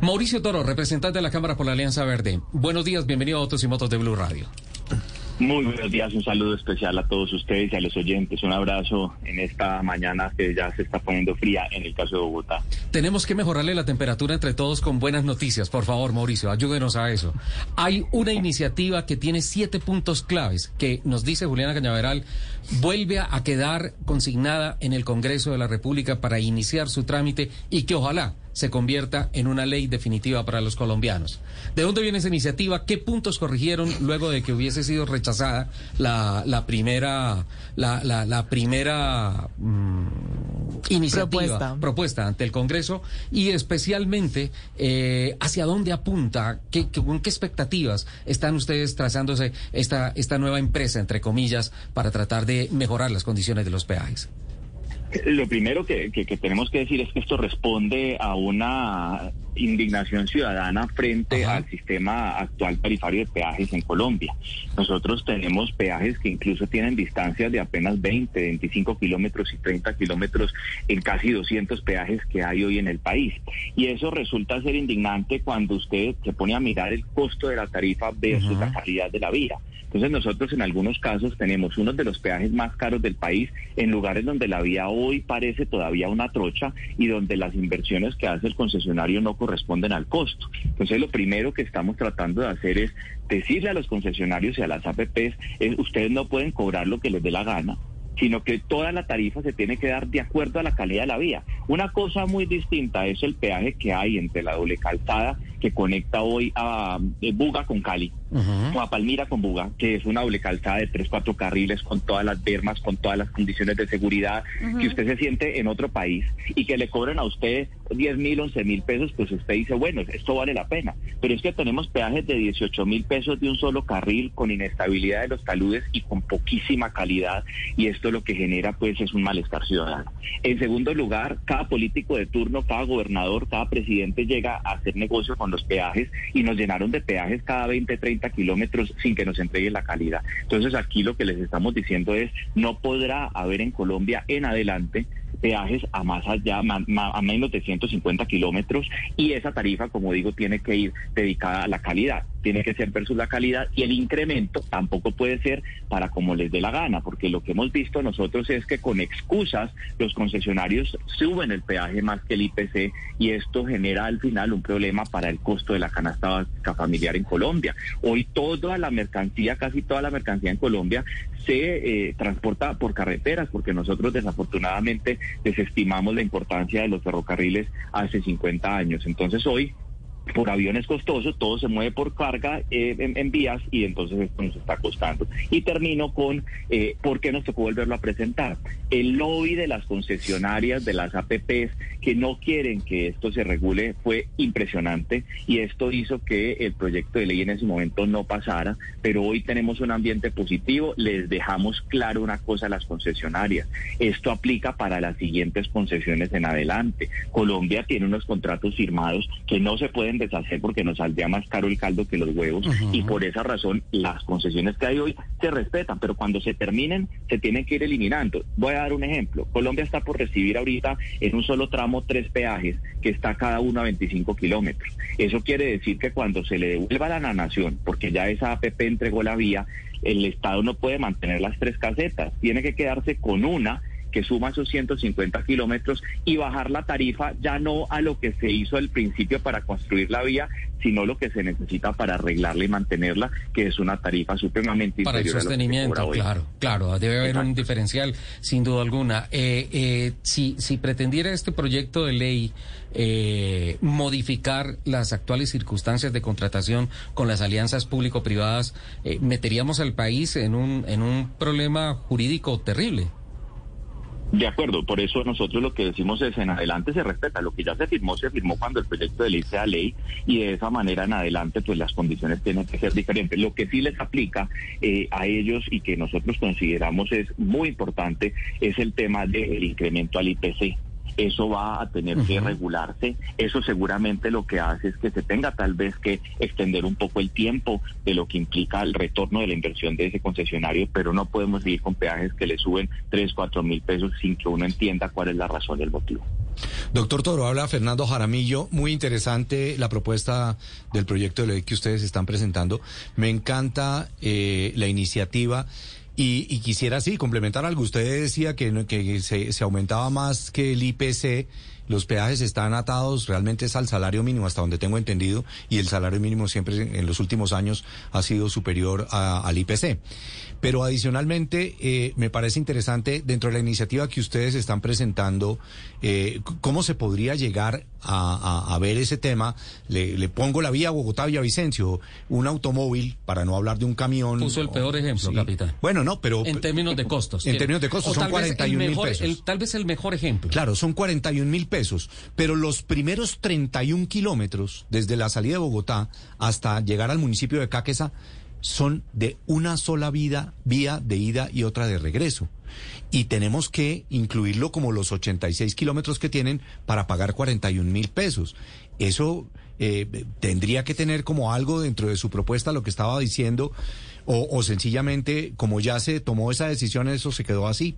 Mauricio Toro, representante de la Cámara por la Alianza Verde. Buenos días, bienvenido a Autos y Motos de Blue Radio. Muy buenos días, un saludo especial a todos ustedes y a los oyentes. Un abrazo en esta mañana que ya se está poniendo fría en el caso de Bogotá. Tenemos que mejorarle la temperatura entre todos con buenas noticias. Por favor, Mauricio, ayúdenos a eso. Hay una iniciativa que tiene siete puntos claves que nos dice Juliana Cañaveral vuelve a quedar consignada en el Congreso de la República para iniciar su trámite y que ojalá se convierta en una ley definitiva para los colombianos. ¿De dónde viene esa iniciativa? ¿Qué puntos corrigieron luego de que hubiese sido rechazada la, la primera la, la- la primera mm, iniciativa Propuesta. propuesta ante el Congreso y especialmente eh, hacia dónde apunta, qué, qué- con qué expectativas están ustedes trazándose esta, esta nueva empresa, entre comillas, para tratar de mejorar las condiciones de los peajes. Lo primero que, que- que tenemos que decir es que esto responde a una indignación ciudadana frente Ajá. al sistema actual tarifario de peajes en Colombia. Nosotros tenemos peajes que incluso tienen distancias de apenas 20, 25 kilómetros y 30 kilómetros en casi 200 peajes que hay hoy en el país. Y eso resulta ser indignante cuando usted se pone a mirar el costo de la tarifa versus la calidad de la vía. Entonces nosotros en algunos casos tenemos uno de los peajes más caros del país en lugares donde la vía hoy parece todavía una trocha y donde las inversiones que hace el concesionario no corresponden al costo. Entonces lo primero que estamos tratando de hacer es decirle a los concesionarios y a las APPs es ustedes no pueden cobrar lo que les dé la gana sino que toda la tarifa se tiene que dar de acuerdo a la calidad de la vía. Una cosa muy distinta es el peaje que hay entre la doble calzada que conecta hoy a eh, Buga con Cali o a Palmira con Buga, que es una doble calzada de tres, cuatro carriles con todas las bermas, con todas las condiciones de seguridad, que usted se siente en otro país y que le cobren a usted 10 mil, 11 mil pesos, pues usted dice, bueno, esto vale la pena. Pero es que tenemos peajes de 18 mil pesos de un solo carril con inestabilidad de los taludes y con poquísima calidad y esto lo que genera pues es un malestar ciudadano. En segundo lugar, cada político de turno, cada gobernador, cada presidente llega a hacer negocio con los peajes y nos llenaron de peajes cada 20, 30 kilómetros sin que nos entreguen la calidad. Entonces aquí lo que les estamos diciendo es, no podrá haber en Colombia en adelante peajes a más allá, a menos de 150 kilómetros y esa tarifa, como digo, tiene que ir dedicada a la calidad, tiene que ser versus la calidad y el incremento tampoco puede ser para como les dé la gana, porque lo que hemos visto nosotros es que con excusas los concesionarios suben el peaje más que el IPC y esto genera al final un problema para el costo de la canasta básica familiar en Colombia. Hoy toda la mercancía, casi toda la mercancía en Colombia se eh, transporta por carreteras, porque nosotros desafortunadamente desestimamos la importancia de los ferrocarriles hace 50 años. Entonces hoy por aviones costosos, todo se mueve por carga eh, en, vías y entonces esto nos está costando. Y termino con eh, por qué nos tocó volverlo a presentar. El lobby de las concesionarias, de las APPs, que no quieren que esto se regule, fue impresionante y esto hizo que el proyecto de ley en ese momento no pasara, pero hoy tenemos un ambiente positivo, les dejamos claro una cosa a las concesionarias. Esto aplica para las siguientes concesiones en adelante. Colombia tiene unos contratos firmados que no se pueden deshacer porque nos saldría más caro el caldo que los huevos y por esa razón las concesiones que hay hoy se respetan, pero cuando se terminen se tienen que ir eliminando. Voy a dar un ejemplo. Colombia está por recibir ahorita en un solo tramo tres peajes que está cada uno a 25 kilómetros. Eso quiere decir que cuando se le devuelva a la nación, porque ya esa APP entregó la vía, el Estado no puede mantener las tres casetas, tiene que quedarse con una que suma esos 150 kilómetros y bajar la tarifa ya no a lo que se hizo al principio para construir la vía, sino lo que se necesita para arreglarla y mantenerla, que es una tarifa supremamente para inferior el sostenimiento, claro, claro, debe haber un diferencial sin duda alguna. Eh, eh, si, si pretendiera este proyecto de ley eh, modificar las actuales circunstancias de contratación con las alianzas público-privadas, eh, meteríamos al país en un, en un problema jurídico terrible. De acuerdo, por eso nosotros lo que decimos es en adelante se respeta, lo que ya se firmó se firmó cuando el proyecto de ley sea ley y de esa manera en adelante pues las condiciones tienen que ser diferentes. Lo que sí les aplica eh, a ellos y que nosotros consideramos es muy importante es el tema del incremento al IPC eso va a tener que regularse. Eso seguramente lo que hace es que se tenga tal vez que extender un poco el tiempo de lo que implica el retorno de la inversión de ese concesionario, pero no podemos seguir con peajes que le suben 3, 4 mil pesos sin que uno entienda cuál es la razón y el motivo. Doctor Toro, habla Fernando Jaramillo. Muy interesante la propuesta del proyecto de ley que ustedes están presentando. Me encanta eh, la iniciativa. Y, quisiera, sí, complementar algo. Usted decía que, que se, se aumentaba más que el IPC los peajes están atados realmente es al salario mínimo, hasta donde tengo entendido, y el salario mínimo siempre en los últimos años ha sido superior al IPC. Pero adicionalmente, eh, me parece interesante, dentro de la iniciativa que ustedes están presentando, eh, cómo se podría llegar a, ver ese tema. Le, pongo la vía Bogotá-Villavicencio, un automóvil, para no hablar de un camión. Puso el peor ejemplo, capitán. Bueno, no, pero... En términos de costos. En términos de costos, son 41 mil pesos. tal vez el mejor ejemplo. Claro, son 41 mil pesos. Pero los primeros 31 kilómetros, desde la salida de Bogotá hasta llegar al municipio de Cáqueza, son de una sola vida, vía de ida y otra de regreso. Y tenemos que incluirlo como los 86 kilómetros que tienen para pagar 41 mil pesos. Eso eh, tendría que tener como algo dentro de su propuesta lo que estaba diciendo, o, o sencillamente, como ya se tomó esa decisión, eso se quedó así.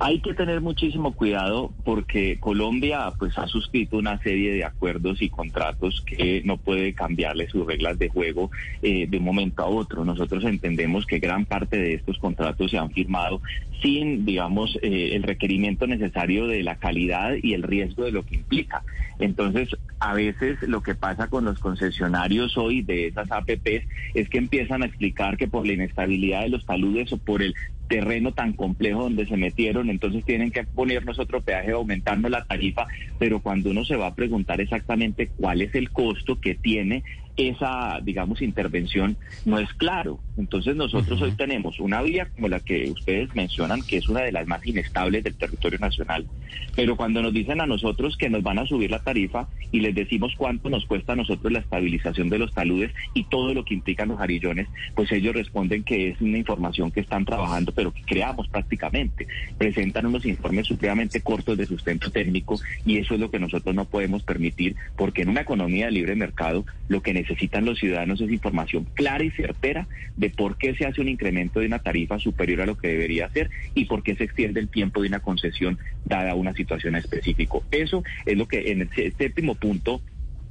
Hay que tener muchísimo cuidado porque Colombia pues ha suscrito una serie de acuerdos y contratos que no puede cambiarle sus reglas de juego eh, de un momento a otro. Nosotros entendemos que gran parte de estos contratos se han firmado sin, digamos, eh, el requerimiento necesario de la calidad y el riesgo de lo que implica. Entonces, a veces lo que pasa con los concesionarios hoy de esas APPs es que empiezan a explicar que por la inestabilidad de los taludes o por el terreno tan complejo donde se metieron, entonces tienen que ponernos otro peaje aumentarnos la tarifa, pero cuando uno se va a preguntar exactamente cuál es el costo que tiene esa, digamos, intervención no es claro. Entonces nosotros hoy tenemos una vía como la que ustedes mencionan, que es una de las más inestables del territorio nacional. Pero cuando nos dicen a nosotros que nos van a subir la tarifa y les decimos cuánto nos cuesta a nosotros la estabilización de los taludes y todo lo que implican los jarillones, pues ellos responden que es una información que están trabajando, pero que creamos prácticamente. Presentan unos informes supremamente cortos de sustento técnico y eso es lo que nosotros no podemos permitir porque en una economía de libre mercado lo que necesitan los ciudadanos es información clara y certera de por qué se hace un incremento de una tarifa superior a lo que debería ser y por qué se extiende el tiempo de una concesión dada una situación específica. Eso es lo que en el séptimo punto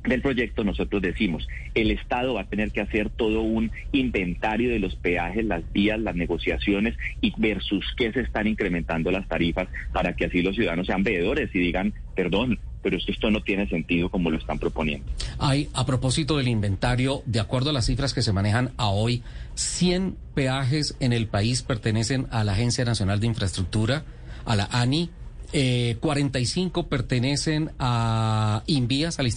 del proyecto nosotros decimos, el Estado va a tener que hacer todo un inventario de los peajes, las vías, las negociaciones y versus qué se están incrementando las tarifas para que así los ciudadanos sean veedores y digan, perdón, pero esto no tiene sentido como lo están proponiendo. Hay, a propósito del inventario, de acuerdo a las cifras que se manejan a hoy, 100 peajes en el país pertenecen a la Agencia Nacional de Infraestructura, a la ANI, eh, 45 pertenecen a Invías, al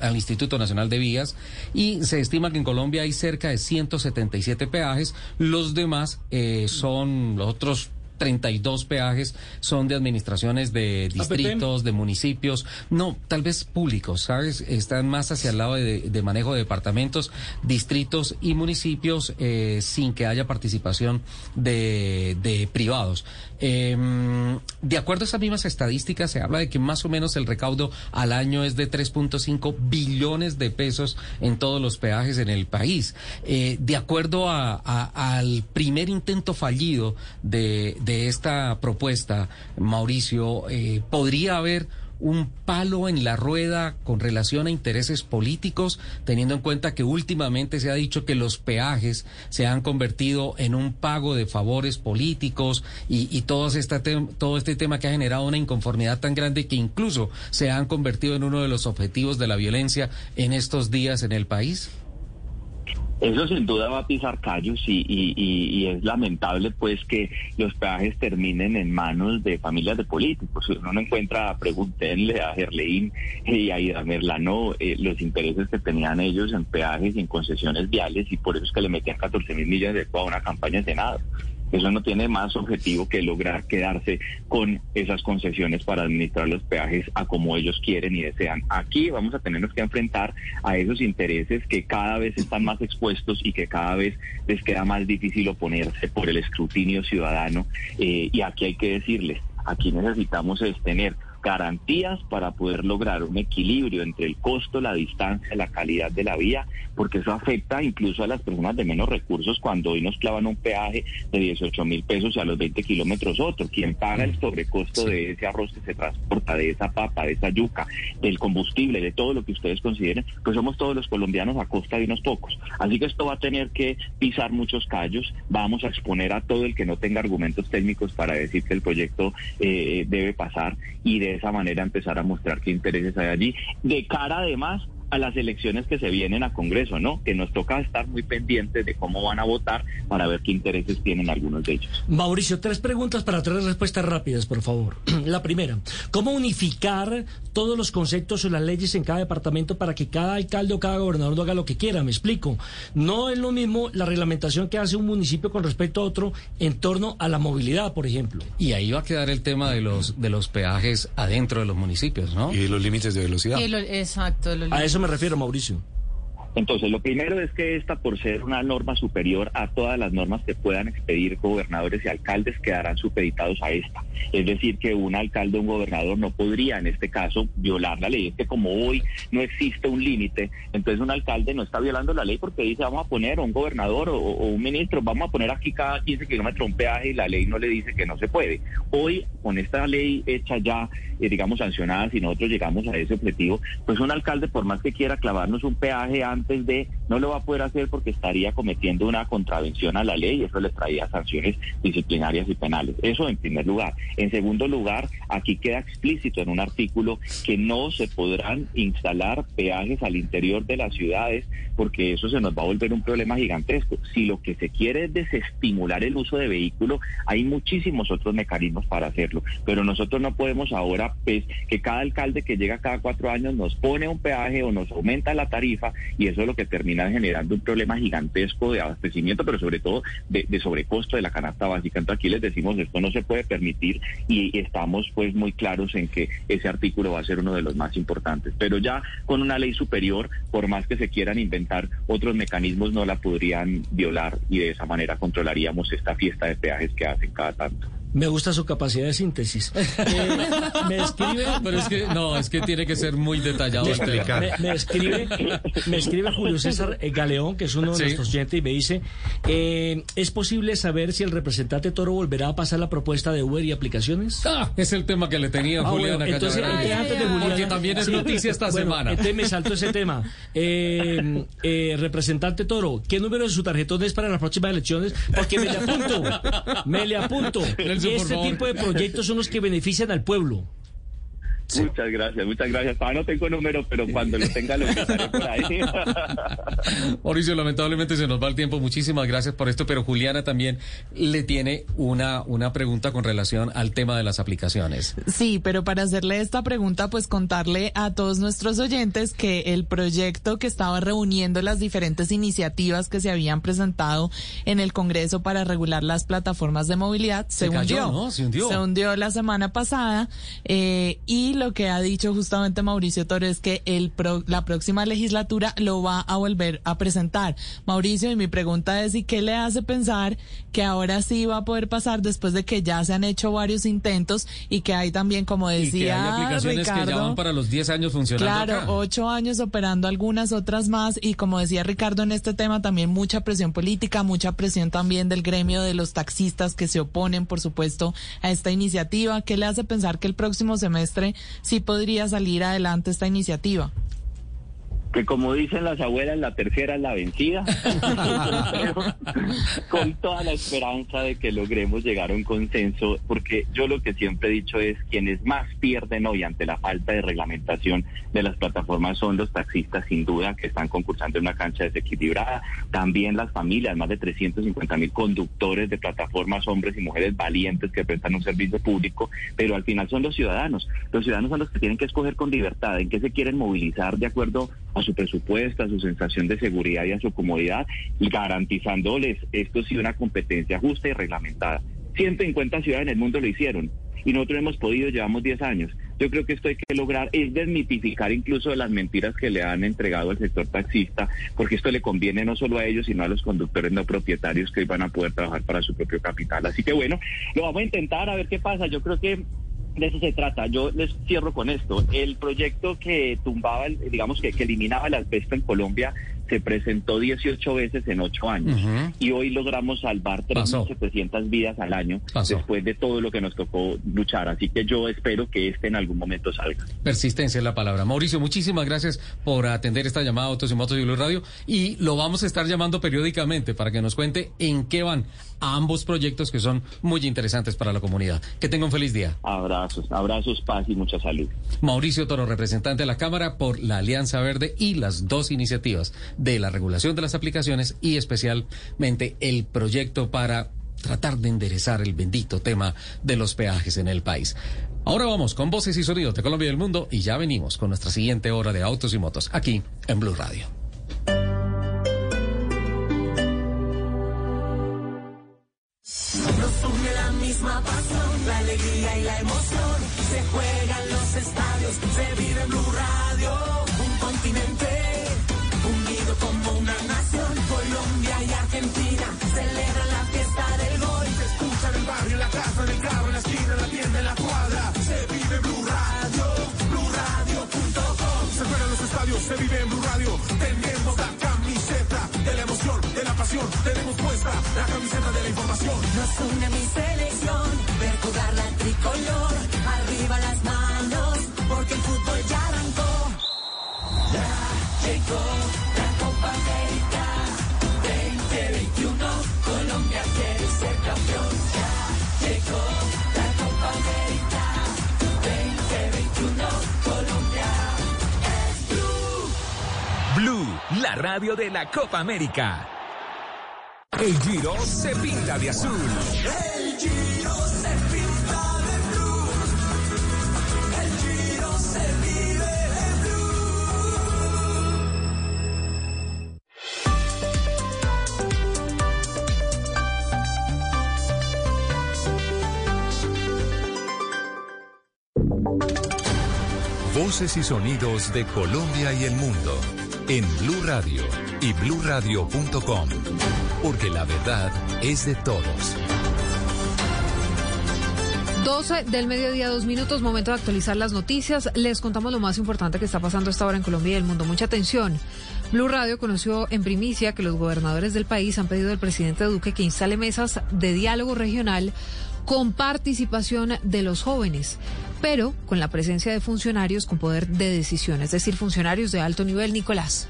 al Instituto Nacional de Vías, y se estima que en Colombia hay cerca de 177 peajes. Los demás eh, son los otros 32 peajes son de administraciones de distritos, de municipios, no, tal vez públicos, ¿sabes? Están más hacia el lado de, de manejo de departamentos, distritos y municipios eh, sin que haya participación de, de privados. Eh, de acuerdo a esas mismas estadísticas, se habla de que más o menos el recaudo al año es de 3.5 billones de pesos en todos los peajes en el país. Eh, de acuerdo a, al primer intento fallido de, de esta propuesta, Mauricio, eh, podría haber un palo en la rueda con relación a intereses políticos, teniendo en cuenta que últimamente se ha dicho que los peajes se han convertido en un pago de favores políticos y, y todo, este todo este tema que ha generado una inconformidad tan grande que incluso se han convertido en uno de los objetivos de la violencia en estos días en el país? Eso sin duda va a pisar callos y, y, es lamentable pues que los peajes terminen en manos de familias de políticos. Si uno no encuentra, pregúntenle a Gerleín y a Ida Merlano eh, los intereses que tenían ellos en peajes y en concesiones viales y por eso es que le metían 14 mil millones de a una campaña de Senado. Eso no tiene más objetivo que lograr quedarse con esas concesiones para administrar los peajes a como ellos quieren y desean. Aquí vamos a tenernos que enfrentar a esos intereses que cada vez están más expuestos y que cada vez les queda más difícil oponerse por el escrutinio ciudadano. Eh, y aquí hay que decirles, aquí necesitamos es tener garantías para poder lograr un equilibrio entre el costo, la distancia, la calidad de la vía, porque eso afecta incluso a las personas de menos recursos cuando hoy nos clavan un peaje de 18 mil pesos y a los 20 kilómetros otro. Quien paga el sobrecosto de ese arroz que se transporta, de esa papa, de esa yuca, del combustible, de todo lo que ustedes consideren, pues somos todos los colombianos a costa de unos pocos. Así que esto va a tener que pisar muchos callos, vamos a exponer a todo el que no tenga argumentos técnicos para decir que el proyecto eh, debe pasar y de de esa manera empezar a mostrar qué intereses hay allí, de cara además a las elecciones que se vienen a Congreso, ¿no? Que nos toca estar muy pendientes de cómo van a votar para ver qué intereses tienen algunos de ellos. Mauricio, tres preguntas para tres respuestas rápidas, por favor. La primera, ¿cómo unificar todos los conceptos o las leyes en cada departamento para que cada alcalde o cada gobernador no haga lo que quiera? Me explico. No es lo mismo la reglamentación que hace un municipio con respecto a otro en torno a la movilidad, por ejemplo. Y ahí va a quedar el tema de los de los peajes adentro de los municipios, ¿no? Y los límites de velocidad. Lo, exacto. Los a eso me refiero, Mauricio. Entonces, lo primero es que esta, por ser una norma superior a todas las normas que puedan expedir gobernadores y alcaldes, quedarán supeditados a esta. Es decir, que un alcalde o un gobernador no podría, en este caso, violar la ley. Es que como hoy no existe un límite, entonces un alcalde no está violando la ley porque dice, vamos a poner a un gobernador o, un ministro, vamos a poner aquí cada 15 kilómetros un peaje y la ley no le dice que no se puede. Hoy, con esta ley hecha ya, eh, digamos, sancionada, si nosotros llegamos a ese objetivo, pues un alcalde, por más que quiera clavarnos un peaje antes, antes de, no lo va a poder hacer porque estaría cometiendo una contravención a la ley y eso le traía sanciones disciplinarias y penales. Eso en primer lugar. En segundo lugar, aquí queda explícito en un artículo que no se podrán instalar peajes al interior de las ciudades porque eso se nos va a volver un problema gigantesco. Si lo que se quiere es desestimular el uso de vehículos, hay muchísimos otros mecanismos para hacerlo, pero nosotros no podemos ahora pues, que cada alcalde que llega cada cuatro años nos pone un peaje o nos aumenta la tarifa y eso es lo que termina generando un problema gigantesco de abastecimiento, pero sobre todo de, sobrecosto de la canasta básica. Entonces aquí les decimos esto no se puede permitir y estamos pues muy claros en que ese artículo va a ser uno de los más importantes. Pero ya con una ley superior, por más que se quieran inventar otros mecanismos, no la podrían violar y de esa manera controlaríamos esta fiesta de peajes que hacen cada tanto. Me gusta su capacidad de síntesis. Eh, me escribe, pero es que no, es que tiene que ser muy detallado. Me, me, escribe, me escribe Julio César eh, Galeón, que es uno de nuestros oyentes, y me dice: eh, ¿Es posible saber si el representante Toro volverá a pasar la propuesta de Uber y aplicaciones? Ah, es el tema que le tenía ah, Julián bueno, entonces, antes de Julián, porque también es noticia esta bueno, semana. Entonces me salto ese tema. Eh, eh, representante Toro, ¿qué número de su tarjetón es para las próximas elecciones? Porque me le apunto, me le apunto. Por este favor. tipo de proyectos son los que benefician al pueblo. Muchas gracias, muchas gracias. Todavía no tengo número, pero cuando lo tenga lo empezaré por ahí. Mauricio, lamentablemente se nos va el tiempo. Muchísimas gracias por esto, pero Juliana también le tiene una, una pregunta con relación al tema de las aplicaciones. Sí, pero para hacerle esta pregunta, pues contarle a todos nuestros oyentes que el proyecto que estaba reuniendo las diferentes iniciativas que se habían presentado en el Congreso para regular las plataformas de movilidad se, Se cayó, hundió. ¿no? Se hundió. Se hundió la semana pasada eh, y lo que ha dicho justamente Mauricio Toro es que el pro- la próxima legislatura lo va a volver a presentar. Mauricio, y mi pregunta es, ¿y qué le hace pensar que ahora sí va a poder pasar después de que ya se han hecho varios intentos y que hay también, como Y que hay decía aplicaciones que ya Ricardo, van para los 10 años funcionando Claro, acá. ocho años operando algunas otras más y como decía Ricardo en este tema también mucha presión política, mucha presión también del gremio de los taxistas que se oponen, por supuesto, a esta iniciativa. ¿Qué le hace pensar que el próximo semestre sí podría salir adelante esta iniciativa? Que como dicen las abuelas, la tercera es la vencida. Pero con toda la esperanza de que logremos llegar a un consenso, porque yo lo que siempre he dicho es quienes más pierden hoy ante la falta de reglamentación de las plataformas son los taxistas, sin duda, que están concursando en una cancha desequilibrada. También las familias, más de 350 mil conductores de plataformas, hombres y mujeres valientes que prestan un servicio público, pero al final son los ciudadanos. Los ciudadanos son los que tienen que escoger con libertad en qué se quieren movilizar de acuerdo a su presupuesto, a su sensación de seguridad y a su comodidad, garantizándoles esto sí una competencia justa y reglamentada. 150 ciudades en el mundo lo hicieron y nosotros hemos podido, llevamos 10 años. Yo creo que esto hay que lograr es desmitificar incluso las mentiras que le han entregado al sector taxista, porque esto le conviene no solo a ellos, sino a los conductores no propietarios que hoy van a poder trabajar para su propio capital. Así que bueno, lo vamos a intentar a ver qué pasa. Yo creo que de eso se trata. Yo les cierro con esto. El proyecto que tumbaba, digamos que, que eliminaba el asbesto en Colombia se presentó 18 veces en 8 años y hoy logramos salvar Pasó. 3.700 vidas al año Pasó. después de todo lo que nos tocó luchar. Así que yo espero que este en algún momento salga. Persistencia es la palabra. Mauricio, muchísimas gracias por atender esta llamada a Autos y Motos y Blue Radio y lo vamos a estar llamando periódicamente para que nos cuente en qué van ambos proyectos que son muy interesantes para la comunidad. Que tenga un feliz día. Abrazos, abrazos, paz y mucha salud. Mauricio Toro, representante de la Cámara por la Alianza Verde y las dos iniciativas de la regulación de las aplicaciones y especialmente el proyecto para tratar de enderezar el bendito tema de los peajes en el país. Ahora vamos con voces y sonidos de Colombia y del mundo y ya venimos con nuestra siguiente hora de autos y motos aquí en Blue Radio. Nos une la misma pasión, la alegría y la emoción. Se juega en los estadios, se vive en Blue Radio. La camiseta de la información. Nos une mi selección, ver jugar la tricolor. Arriba las manos, porque el fútbol ya arrancó. Ya llegó la Copa América 2021. Colombia quiere ser campeón. Ya llegó la Copa América 2021. Colombia es Blue. Blue, la radio de la Copa América. El Giro se pinta de azul. El Giro se pinta de blue. El Giro se vive de blue. Voces y sonidos de Colombia y el mundo en Blue Radio y bluradio.com, porque la verdad es de todos. 12 del mediodía, dos minutos, momento de actualizar las noticias. Les contamos lo más importante que está pasando esta hora en Colombia y el mundo. Mucha atención. Blue Radio conoció en primicia que los gobernadores del país han pedido al presidente Duque que instale mesas de diálogo regional con participación de los jóvenes, pero con la presencia de funcionarios con poder de decisión, es decir, funcionarios de alto nivel, Nicolás.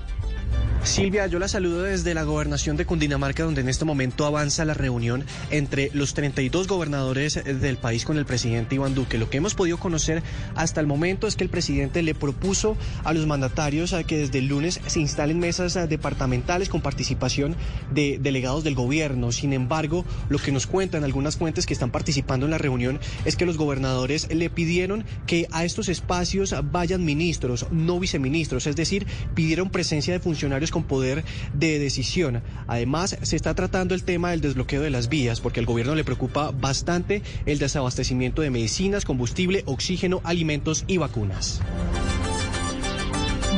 Silvia, yo la saludo desde la gobernación de Cundinamarca, donde en este momento avanza la reunión entre los 32 gobernadores del país con el presidente Iván Duque. Lo que hemos podido conocer hasta el momento es que el presidente le propuso a los mandatarios a que desde el lunes se instalen mesas departamentales con participación de delegados del gobierno. Sin embargo, lo que nos cuentan algunas fuentes que están participando en la reunión es que los gobernadores le pidieron que a estos espacios vayan ministros, no viceministros, es decir, pidieron presencia de funcionarios con poder de decisión. Además, se está tratando el tema del desbloqueo de las vías, porque al gobierno le preocupa bastante el desabastecimiento de medicinas, combustible, oxígeno, alimentos y vacunas.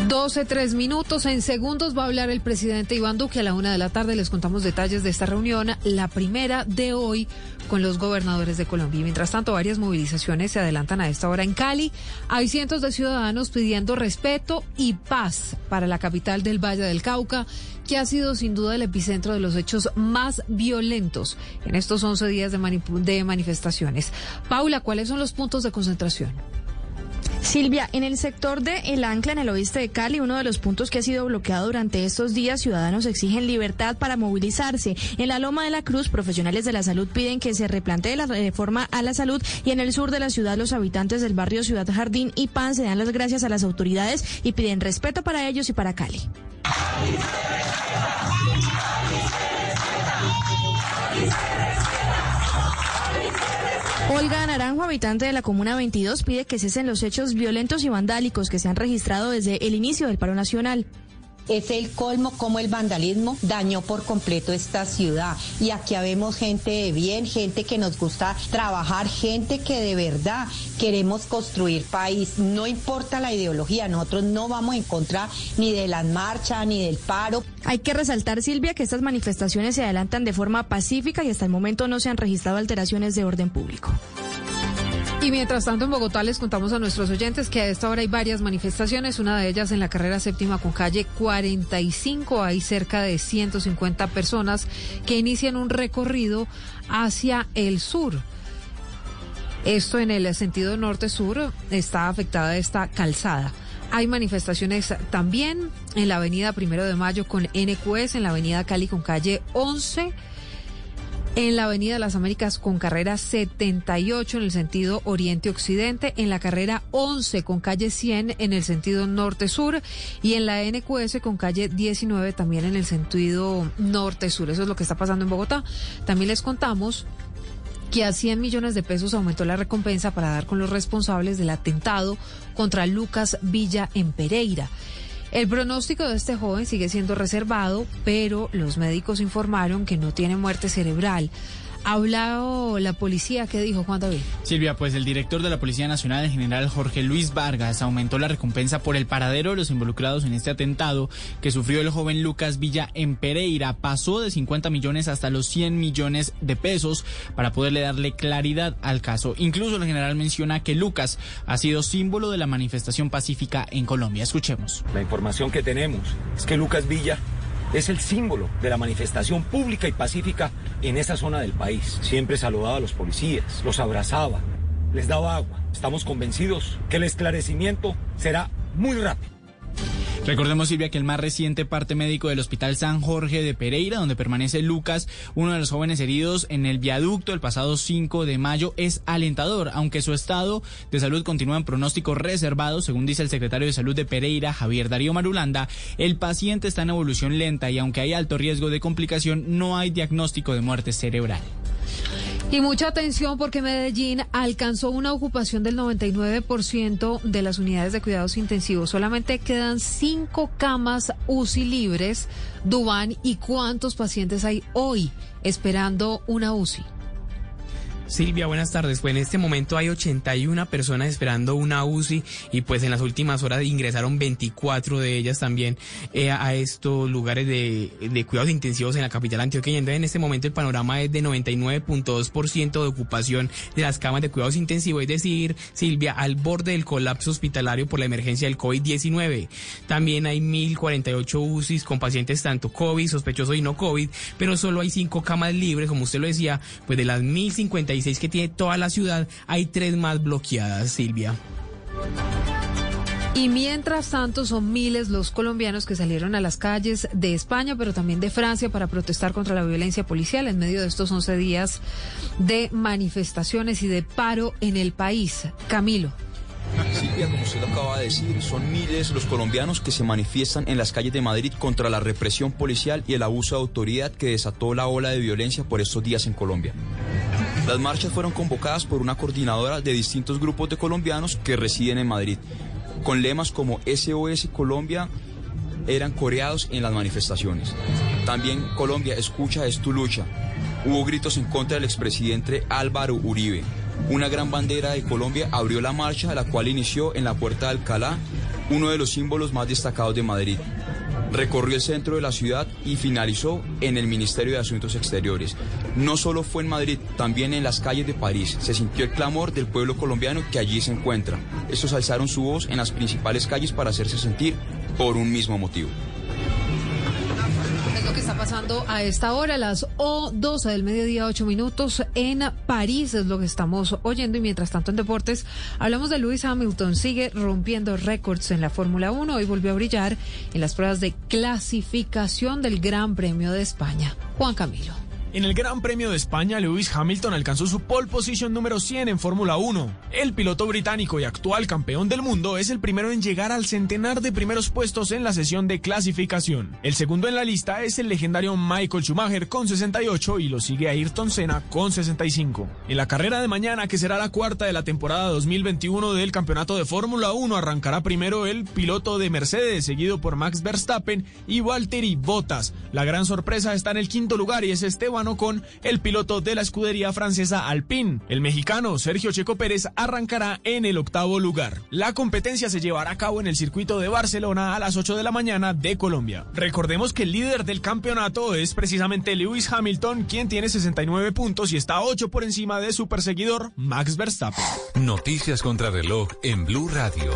12, 3 minutos. En segundos va a hablar el presidente Iván Duque. A la una de la tarde les contamos detalles de esta reunión, la primera de hoy con los gobernadores de Colombia. Mientras tanto, varias movilizaciones se adelantan a esta hora en Cali. Hay cientos de ciudadanos pidiendo respeto y paz para la capital del Valle del Cauca, que ha sido sin duda el epicentro de los hechos más violentos en estos 11 días de, de manifestaciones. Paula, ¿cuáles son los puntos de concentración? Silvia, en el sector de El Ancla, en el oeste de Cali, uno de los puntos que ha sido bloqueado durante estos días, ciudadanos exigen libertad para movilizarse. En la Loma de la Cruz, profesionales de la salud piden que se replantee la reforma a la salud y en el sur de la ciudad, los habitantes del barrio Ciudad Jardín y Pan se dan las gracias a las autoridades y piden respeto para ellos y para Cali. Olga Naranjo, habitante de la Comuna 22, pide que cesen los hechos violentos y vandálicos que se han registrado desde el inicio del paro nacional. Es el colmo como el vandalismo dañó por completo esta ciudad. Y aquí vemos gente de bien, gente que nos gusta trabajar, gente que de verdad queremos construir país. No importa la ideología, nosotros no vamos en contra ni de las marchas ni del paro. Hay que resaltar, Silvia, que estas manifestaciones se adelantan de forma pacífica y hasta el momento no se han registrado alteraciones de orden público. Y mientras tanto en Bogotá les contamos a nuestros oyentes que a esta hora hay varias manifestaciones, una de ellas en la carrera séptima con calle 45, hay cerca de 150 personas que inician un recorrido hacia el sur. Esto en el sentido norte-sur está afectada esta calzada. Hay manifestaciones también en la avenida Primero de Mayo con NQS, en la avenida Cali con calle 11 en la Avenida de las Américas con carrera 78 en el sentido oriente-occidente, en la carrera 11 con calle 100 en el sentido norte-sur y en la NQS con calle 19 también en el sentido norte-sur. Eso es lo que está pasando en Bogotá. También les contamos que a 100 millones de pesos aumentó la recompensa para dar con los responsables del atentado contra Lucas Villa en Pereira. El pronóstico de este joven sigue siendo reservado, pero los médicos informaron que no tiene muerte cerebral. ¿Ha hablado la policía? ¿Qué dijo Juan David? Silvia, pues el director de la Policía Nacional, el general Jorge Luis Vargas, aumentó la recompensa por el paradero de los involucrados en este atentado que sufrió el joven Lucas Villa en Pereira. Pasó de 50 millones hasta los 100 millones de pesos para poderle darle claridad al caso. Incluso el general menciona que Lucas ha sido símbolo de la manifestación pacífica en Colombia. Escuchemos. La información que tenemos es que Lucas Villa es el símbolo de la manifestación pública y pacífica en esa zona del país. Siempre saludaba a los policías, los abrazaba, les daba agua. Estamos convencidos que el esclarecimiento será muy rápido. Recordemos, Silvia, que el más reciente parte médico del Hospital San Jorge de Pereira, donde permanece Lucas, uno de los jóvenes heridos en el viaducto el pasado 5 de mayo, es alentador, aunque su estado de salud continúa en pronóstico reservado, según dice el secretario de Salud de Pereira, Javier Darío Marulanda, el paciente está en evolución lenta y aunque hay alto riesgo de complicación, no hay diagnóstico de muerte cerebral. Y mucha atención porque Medellín alcanzó una ocupación del 99% de las unidades de cuidados intensivos. Solamente quedan cinco camas UCI libres. Dubán, ¿y cuántos pacientes hay hoy esperando una UCI? Silvia, buenas tardes. Pues en este momento hay 81 personas esperando una UCI y pues en las últimas horas ingresaron 24 de ellas también eh, a estos lugares de, de, cuidados intensivos en la capital antioqueña. Entonces en este momento el panorama es de 99.2% de ocupación de las camas de cuidados intensivos, es decir, Silvia, al borde del colapso hospitalario por la emergencia del COVID-19. También hay 1.048 UCIs con pacientes tanto COVID, sospechoso y no COVID, pero solo hay 5 camas libres, como usted lo decía, pues de las 1.050 que tiene toda la ciudad, hay tres más bloqueadas, Silvia. Y mientras tanto son miles los colombianos que salieron a las calles de España, pero también de Francia para protestar contra la violencia policial en medio de estos 11 días de manifestaciones y de paro en el país. Camilo. Silvia, como usted lo acaba de decir, son miles los colombianos que se manifiestan en las calles de Madrid contra la represión policial y el abuso de autoridad que desató la ola de violencia por estos días en Colombia. Las marchas fueron convocadas por una coordinadora de distintos grupos de colombianos que residen en Madrid con lemas como SOS Colombia eran coreados en las manifestaciones. También Colombia escucha es tu lucha. Hubo gritos en contra del expresidente Álvaro Uribe. Una gran bandera de Colombia abrió la marcha, la cual inició en la Puerta de Alcalá, uno de los símbolos más destacados de Madrid. Recorrió el centro de la ciudad y finalizó en el Ministerio de Asuntos Exteriores. No solo fue en Madrid, también en las calles de París. Se sintió el clamor del pueblo colombiano que allí se encuentra. Estos alzaron su voz en las principales calles para hacerse sentir por un mismo motivo. Pasando a esta hora, las o 12 del mediodía, 8 minutos en París, es lo que estamos oyendo. Y mientras tanto en deportes, hablamos de Lewis Hamilton, sigue rompiendo récords en la Fórmula 1. Hoy volvió a brillar en las pruebas de clasificación del Gran Premio de España. Juan Camilo. En el Gran Premio de España, Lewis Hamilton alcanzó su pole position número 100 en Fórmula 1. El piloto británico y actual campeón del mundo es el primero en llegar al centenar de primeros puestos en la sesión de clasificación. El segundo en la lista es el legendario Michael Schumacher con 68 y lo sigue Ayrton Senna con 65. En la carrera de mañana, que será la cuarta de la temporada 2021 del Campeonato de Fórmula 1, arrancará primero el piloto de Mercedes, seguido por Max Verstappen y Valtteri Bottas. La gran sorpresa está en el quinto lugar y es Esteban con el piloto de la escudería francesa Alpine. El mexicano Sergio Checo Pérez arrancará en el octavo lugar. La competencia se llevará a cabo en el circuito de Barcelona a las 8 de la mañana de Colombia. Recordemos que el líder del campeonato es precisamente Lewis Hamilton, quien tiene 69 puntos y está 8 por encima de su perseguidor Max Verstappen. Noticias contra reloj en Blue Radio.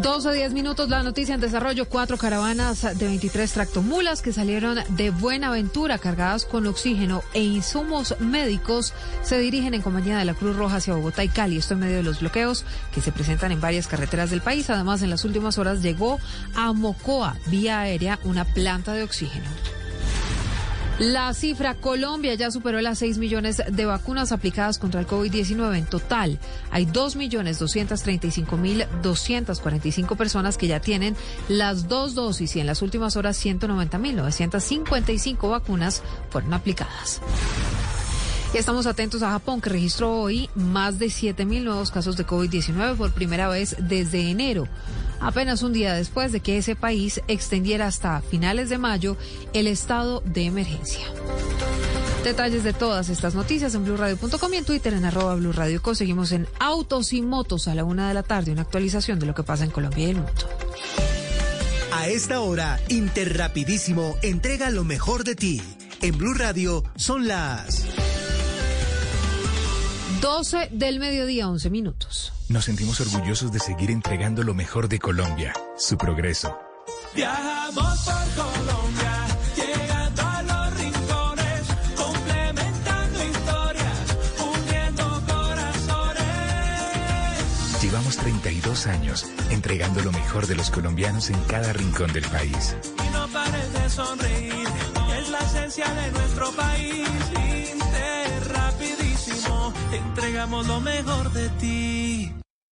12 10 minutos, la noticia en desarrollo. Cuatro caravanas de 23 tractomulas que salieron de Buenaventura cargadas con oxígeno e insumos médicos se dirigen en compañía de la Cruz Roja hacia Bogotá y Cali. Esto en medio de los bloqueos que se presentan en varias carreteras del país. Además, en las últimas horas llegó a Mocoa, vía aérea, una planta de oxígeno. La cifra, Colombia ya superó las 6 millones de vacunas aplicadas contra el COVID-19 en total. Hay 2.235.245 personas que ya tienen las dos dosis y en las últimas horas 190.955 vacunas fueron aplicadas. Estamos atentos a Japón, que registró hoy más de 7.000 nuevos casos de COVID-19 por primera vez desde enero apenas un día después de que ese país extendiera hasta finales de mayo el estado de emergencia. Detalles de todas estas noticias en blurradio.com y en Twitter en arroba blurradio. Seguimos en Autos y Motos a la una de la tarde, una actualización de lo que pasa en Colombia y el mundo. A esta hora, Interrapidísimo entrega lo mejor de ti. En Blue Radio son las 12 del mediodía, 11 minutos. Nos sentimos orgullosos de seguir entregando lo mejor de Colombia, su progreso. Viajamos por Colombia, llegando a los rincones, complementando historias, uniendo corazones. Llevamos 32 años entregando lo mejor de los colombianos en cada rincón del país. Y no pares de sonreír, es la esencia de nuestro país. Interrapidísimo, entregamos lo mejor de ti.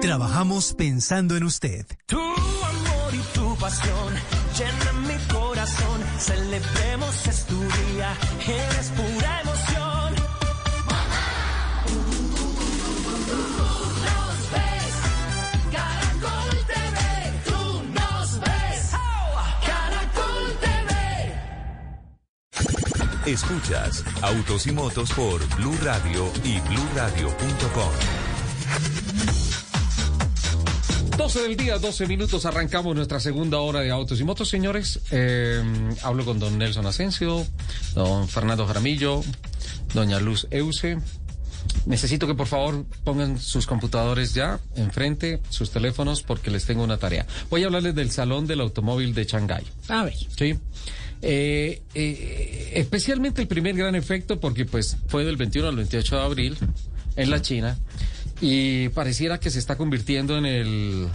Trabajamos pensando en usted. Tu amor y tu pasión llenan mi corazón. Celebremos es tu día, eres pura emoción. Nos ves, Caracol TV, tú nos ves. Caracol TV. Escuchas Autos y Motos por Blue Radio y bluradio.com. 12 del día, 12 minutos, arrancamos nuestra segunda hora de autos y motos, señores. Eh, hablo con don Nelson Asensio, don Fernando Jaramillo, doña Luz Euse. Necesito que por favor pongan sus computadores ya enfrente, sus teléfonos, porque les tengo una tarea. Voy a hablarles del Salón del Automóvil de Shanghái. A ver. Sí. Eh, eh, especialmente el primer gran efecto, porque pues fue del 21 al 28 de abril en la China y pareciera que se está convirtiendo en el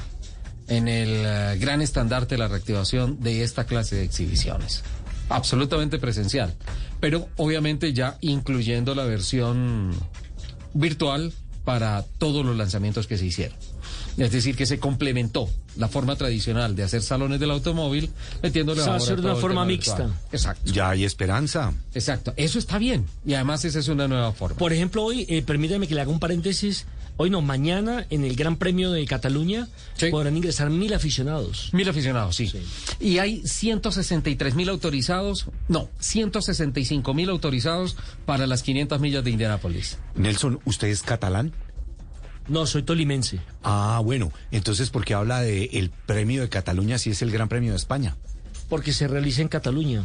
en el eh, gran estandarte de la reactivación de esta clase de exhibiciones. Absolutamente presencial, pero obviamente ya incluyendo la versión virtual para todos los lanzamientos que se hicieron. Es decir, que se complementó la forma tradicional de hacer salones del automóvil, metiéndole Se va a ahora hacer de todo una forma mixta. virtual. Exacto. Ya hay esperanza. Exacto, eso está bien. Y además esa es una nueva forma. Por ejemplo, hoy, eh, permítame que le haga un paréntesis. Hoy no, mañana en el Gran Premio de Cataluña podrán ingresar mil aficionados. Mil aficionados, sí. Y hay 163 mil autorizados, no, 165 mil autorizados para las 500 millas de Indianápolis. Nelson, ¿usted es catalán? No, soy tolimense. Ah, bueno. Entonces, ¿por qué habla de el premio de Cataluña si es el Gran Premio de España? Porque se realiza en Cataluña.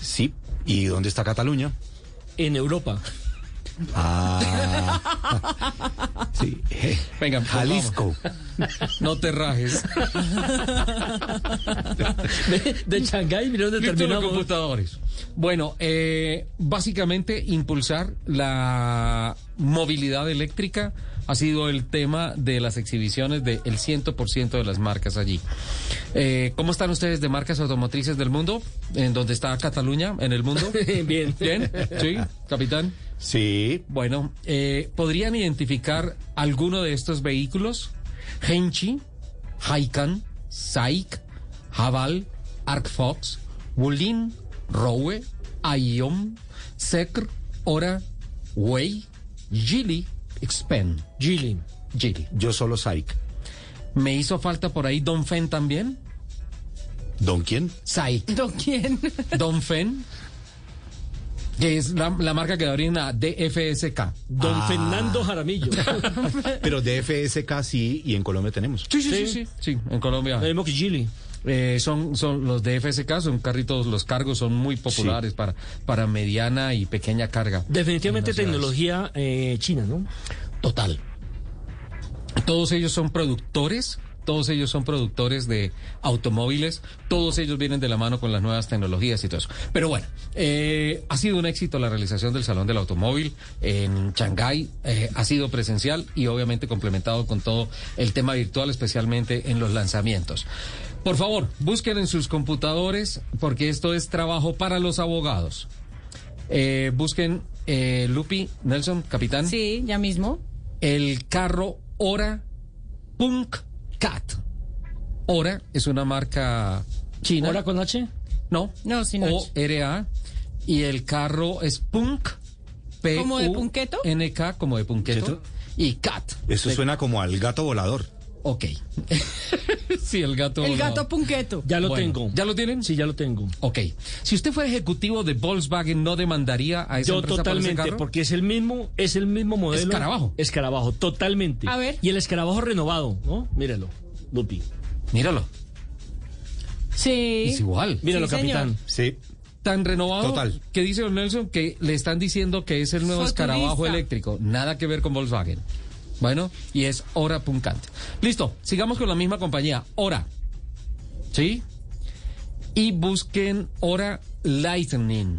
Sí. ¿Y dónde está Cataluña? En Europa. Ah. sí. Venga, Jalisco. No te rajes. de, de Shanghái, mira dónde Listo los terminamos. computadores. Bueno, eh, básicamente impulsar la movilidad eléctrica ha sido el tema de las exhibiciones del 100% de las marcas allí. Eh, ¿Cómo están ustedes de marcas automotrices del mundo? ¿En donde está Cataluña, en el mundo? Bien. ¿Bien? ¿Sí, capitán? Sí. Bueno, eh, ¿podrían identificar alguno de estos vehículos? Henchi, Haikan, Saik, Haval, Arcfox, Wulin, Rowe, Aion, Sekr, Ora, Wei, Gili, Xpen. Gili. Gili. Yo solo Saik. ¿Me hizo falta por ahí Don Fen también? ¿Don quién? Saik. ¿Don quién? Don Fen, que es la, la marca que da origen a DFSK. Don Ah. Fernando Jaramillo. Pero de FSK sí, y en Colombia tenemos. Sí, sí, sí, sí, sí, en Colombia. Que Gili. Eh, son, son los de FSK, son carritos, los cargos son muy populares para, para mediana y pequeña carga. Definitivamente tecnología eh, china, ¿no? Total. Todos ellos son productores, todos ellos son productores de automóviles, todos ellos vienen de la mano con las nuevas tecnologías y todo eso. Pero bueno, eh, ha sido un éxito la realización del Salón del Automóvil en Shanghái, eh, ha sido presencial y obviamente complementado con todo el tema virtual, especialmente en los lanzamientos. Por favor, busquen en sus computadores, porque esto es trabajo para los abogados. Eh, busquen eh, Lupi, Nelson, capitán Sí, ya mismo. el carro Ora Punk Cat. Ora es una marca china. ¿Hora con H? No. No, sin H. O-R-A. Y el carro es Punk. P ¿Como de punqueto? N-K, como de punqueto. Y Cat. Eso De- suena como al gato volador. Ok. sí, el gato. El gato punqueto. Ya lo Bueno, tengo. ¿Ya lo tienen? Sí, ya lo tengo. Ok. Si usted fuera ejecutivo de Volkswagen, ¿no demandaría a esa Yo empresa por ese totalmente, carro? porque es el mismo, es el mismo modelo. Escarabajo. Escarabajo, totalmente. A ver. Y el escarabajo renovado, ¿no? Míralo, Lupi. Míralo. Sí. Es igual. Míralo, Sí, señor. capitán. Sí. tan renovado Total. que dice don Nelson que le están diciendo que es el nuevo escarabajo eléctrico. Nada que ver con Volkswagen. Bueno, y es Hora Puncante. Listo, sigamos con la misma compañía, Hora. ¿Sí? Y busquen Hora Lightning.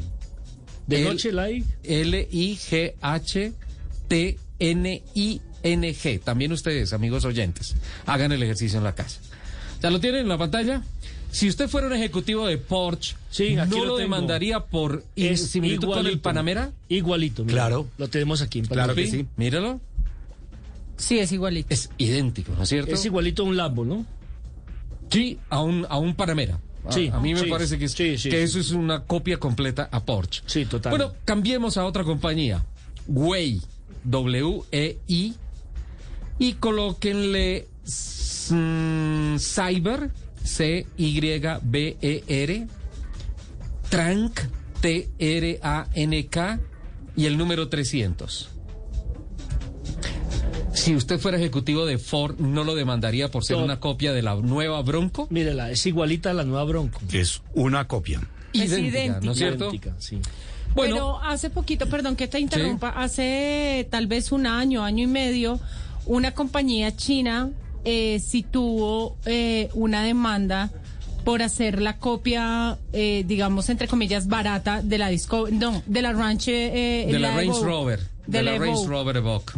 De noche, live. L-I-G-H-T-N-I-N-G. También ustedes, amigos oyentes, hagan el ejercicio en la casa. ¿Ya lo tienen en la pantalla? Si usted fuera un ejecutivo de Porsche, Sí, ¿no lo demandaría por similitud con el. Panamera? Igualito, mira. Claro. Lo tenemos aquí en Claro que sí. Míralo. Sí, es igualito. Es idéntico, ¿no es cierto? Es igualito a un Lambo, ¿no? Sí, a un, a un Panamera. A- Sí, a mí me sí, parece que, es- sí, sí, que sí. eso es una copia completa a Porsche. Sí, total. Bueno, cambiemos a otra compañía. Way, W-E-I. Y colóquenle mm, Cyber, C-Y-B-E-R. Trank, T-R-A-N-K. Y el número 300. Si usted fuera ejecutivo de Ford, ¿no lo demandaría por ser No. una copia de la nueva Bronco? Mírela, es igualita a la nueva Bronco. Es una copia. Es Idéntica, ¿no es cierto? Idéntica, sí. Bueno. Pero hace poquito, perdón que te interrumpa, hace tal vez un año, año y medio, una compañía china eh, sí tuvo eh, una demanda por hacer la copia, eh, digamos, entre comillas, barata de la disco, no, de la Ranch, eh, de la Range. Rover. De, De la la Range. Rover Evoque.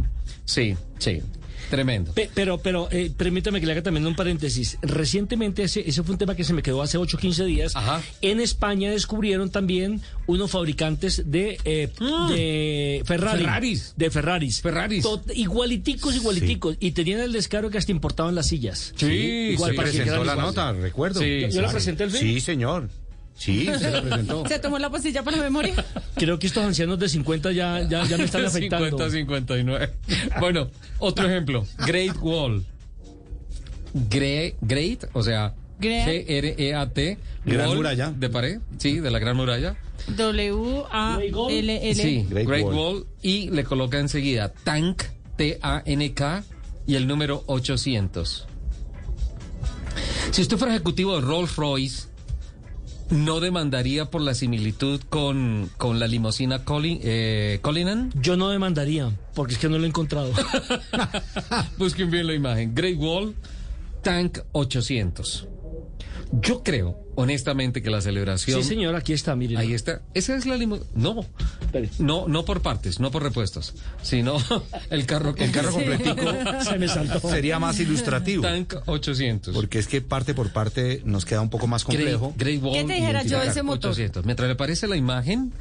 Sí, sí. Tremendo. Pe- Pero, pero eh, permítame que le haga también un paréntesis. Recientemente, ese, ese fue un tema que se me quedó hace 8 o 15 días. En España descubrieron también unos fabricantes de, eh, de Ferrari. Ferraris. De Ferraris. Ferraris. Tot- igualiticos, igualiticos. Y tenían el descaro que hasta importaban las sillas. Sí, igual sí, para que presentó la nota, recuerdo. Sí, yo la presenté el fin. Sí, señor. Sí, se la presentó. ¿Se tomó la pastilla para la memoria? Creo que estos ancianos de 50 ya, ya, ya me están afectando. 50, 59. Bueno, otro ejemplo. Great Wall. Gre- great, o sea, Great. G-R-E-A-T. Gran Wall muralla. De pared, sí, de la Gran Muralla. W-A-L-L. Sí, Great Great, Wall. Wall. Y le coloca enseguida Tank, T-A-N-K, y el número 800. Si usted fuera ejecutivo de Rolls Royce, ¿no demandaría por la similitud con, con la limusina Colin, eh? Yo no demandaría, porque es que no lo he encontrado. Busquen bien la imagen. Great Wall, Tank 800. Yo creo, honestamente, que la celebración... Sí, señor, aquí está, mire. Ahí está. Esa es la limusina. No, no, no por partes, no por repuestos, sino el carro El carro completo. completico Se me saltó. sería más ilustrativo. Tank 800. Porque es que parte por parte nos queda un poco más complejo. Great Wall ¿Qué te dijera yo ese motor? 800. Mientras le parece la imagen,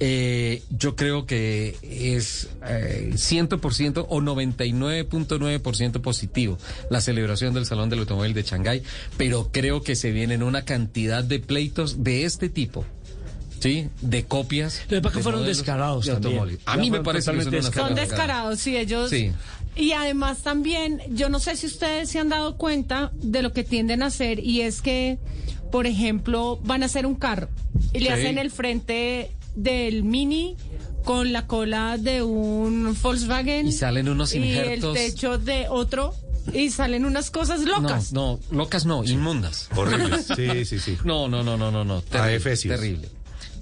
eh, yo creo que es eh, 100% o 99.9% positivo la celebración del Salón del Automóvil de Shanghái, pero creo que se vienen una cantidad de pleitos de este tipo. ¿Sí? De copias. Lo que pasa fueron descarados de también. A mí me parece que son unas Son descarados, sí, ellos. Sí. Y además también, yo no sé si ustedes se han dado cuenta de lo que tienden a hacer y es que, por ejemplo, van a hacer un carro y le Sí. hacen el frente del Mini con la cola de un Volkswagen Y salen unos injertos. y el techo de otro y salen unas cosas locas. No, no, locas no, inmundas. Horrible. Sí, sí, sí. No, no, no, no, no, no. Terrible, efesios. terrible.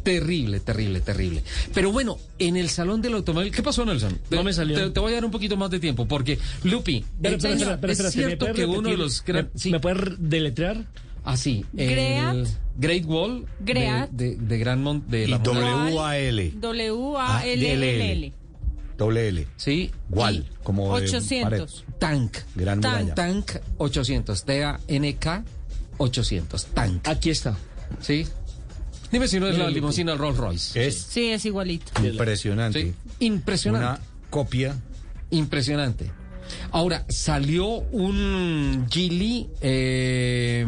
Terrible, terrible, terrible. Pero bueno, en el salón del automóvil, ¿qué pasó, Nelson? Te- No me salió. Te, te voy a dar un poquito más de tiempo, porque, Lupi, espera, es espera, ¿me cierto que uno de los... gran- ¿Me, sí, me puede re- deletrear? así. Great. el Great Wall de- Great. De, de Gran Mont de Y. W-A-L. W-A-L-L-L. Doble L. Sí. Wall, como de 800. Tank. Gran Tank. muralla. Tank 800. T-A-N-K 800. Tank. Aquí está. ¿Sí? Dime si no es la limusina Rolls Royce. Es Sí, es igualito. impresionante. Sí. Impresionante. Una copia. Impresionante. Ahora, salió un Gili, eh,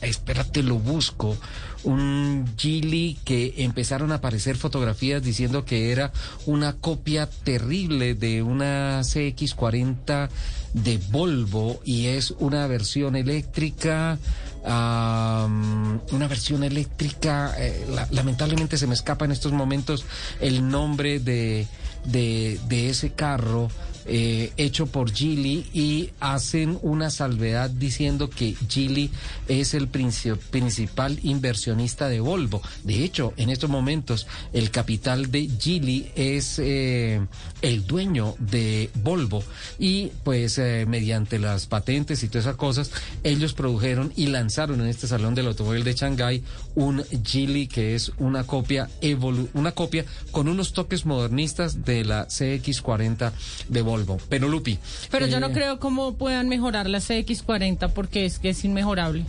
espérate, lo busco, un Gili que empezaron a aparecer fotografías diciendo que era una copia terrible de una CX40 de Volvo y es una versión eléctrica, una versión eléctrica, eh, la- lamentablemente se me escapa en estos momentos el nombre de, de, de ese carro eh, hecho por Geely y hacen una salvedad diciendo que Geely es el princi- principal inversionista de Volvo. De hecho, en estos momentos el capital de Geely es eh, el dueño de Volvo y pues eh, mediante las patentes y todas esas cosas, ellos produjeron y lanzaron en este salón del automóvil de Shanghái un Geely que es una copia evolu una copia con unos toques modernistas de la CX40 de Volvo. Pero Lupi, Pero yo eh, no creo cómo puedan mejorar la CX40 porque es que es inmejorable.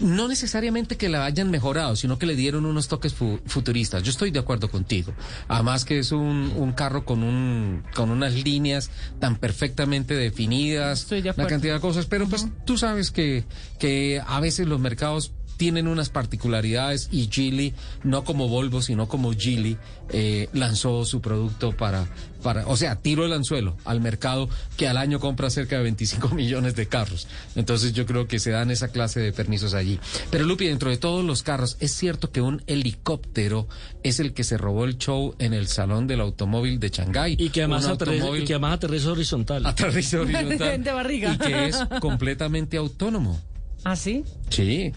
no necesariamente que la hayan mejorado, sino que le dieron unos toques fu- futuristas. Yo estoy de acuerdo contigo. Además que es un, un carro con un con unas líneas tan perfectamente definidas, Estoy de una cantidad de cosas, pero pues tú sabes que, que a veces los mercados tienen unas particularidades y Geely, no como Volvo, sino como Geely, eh, lanzó su producto para, para, o sea, tiro el anzuelo al mercado que al año compra cerca de 25 millones de carros. Entonces yo creo que se dan esa clase de permisos allí. Pero Lupi, dentro de todos los carros, es cierto que un helicóptero es el que se robó el show en el salón del automóvil de Shanghái. Y que además, aterriza, automóvil- y que además aterriza horizontal. Aterriza horizontal. De barriga. Y que es completamente autónomo. ¿Ah, sí? Sí.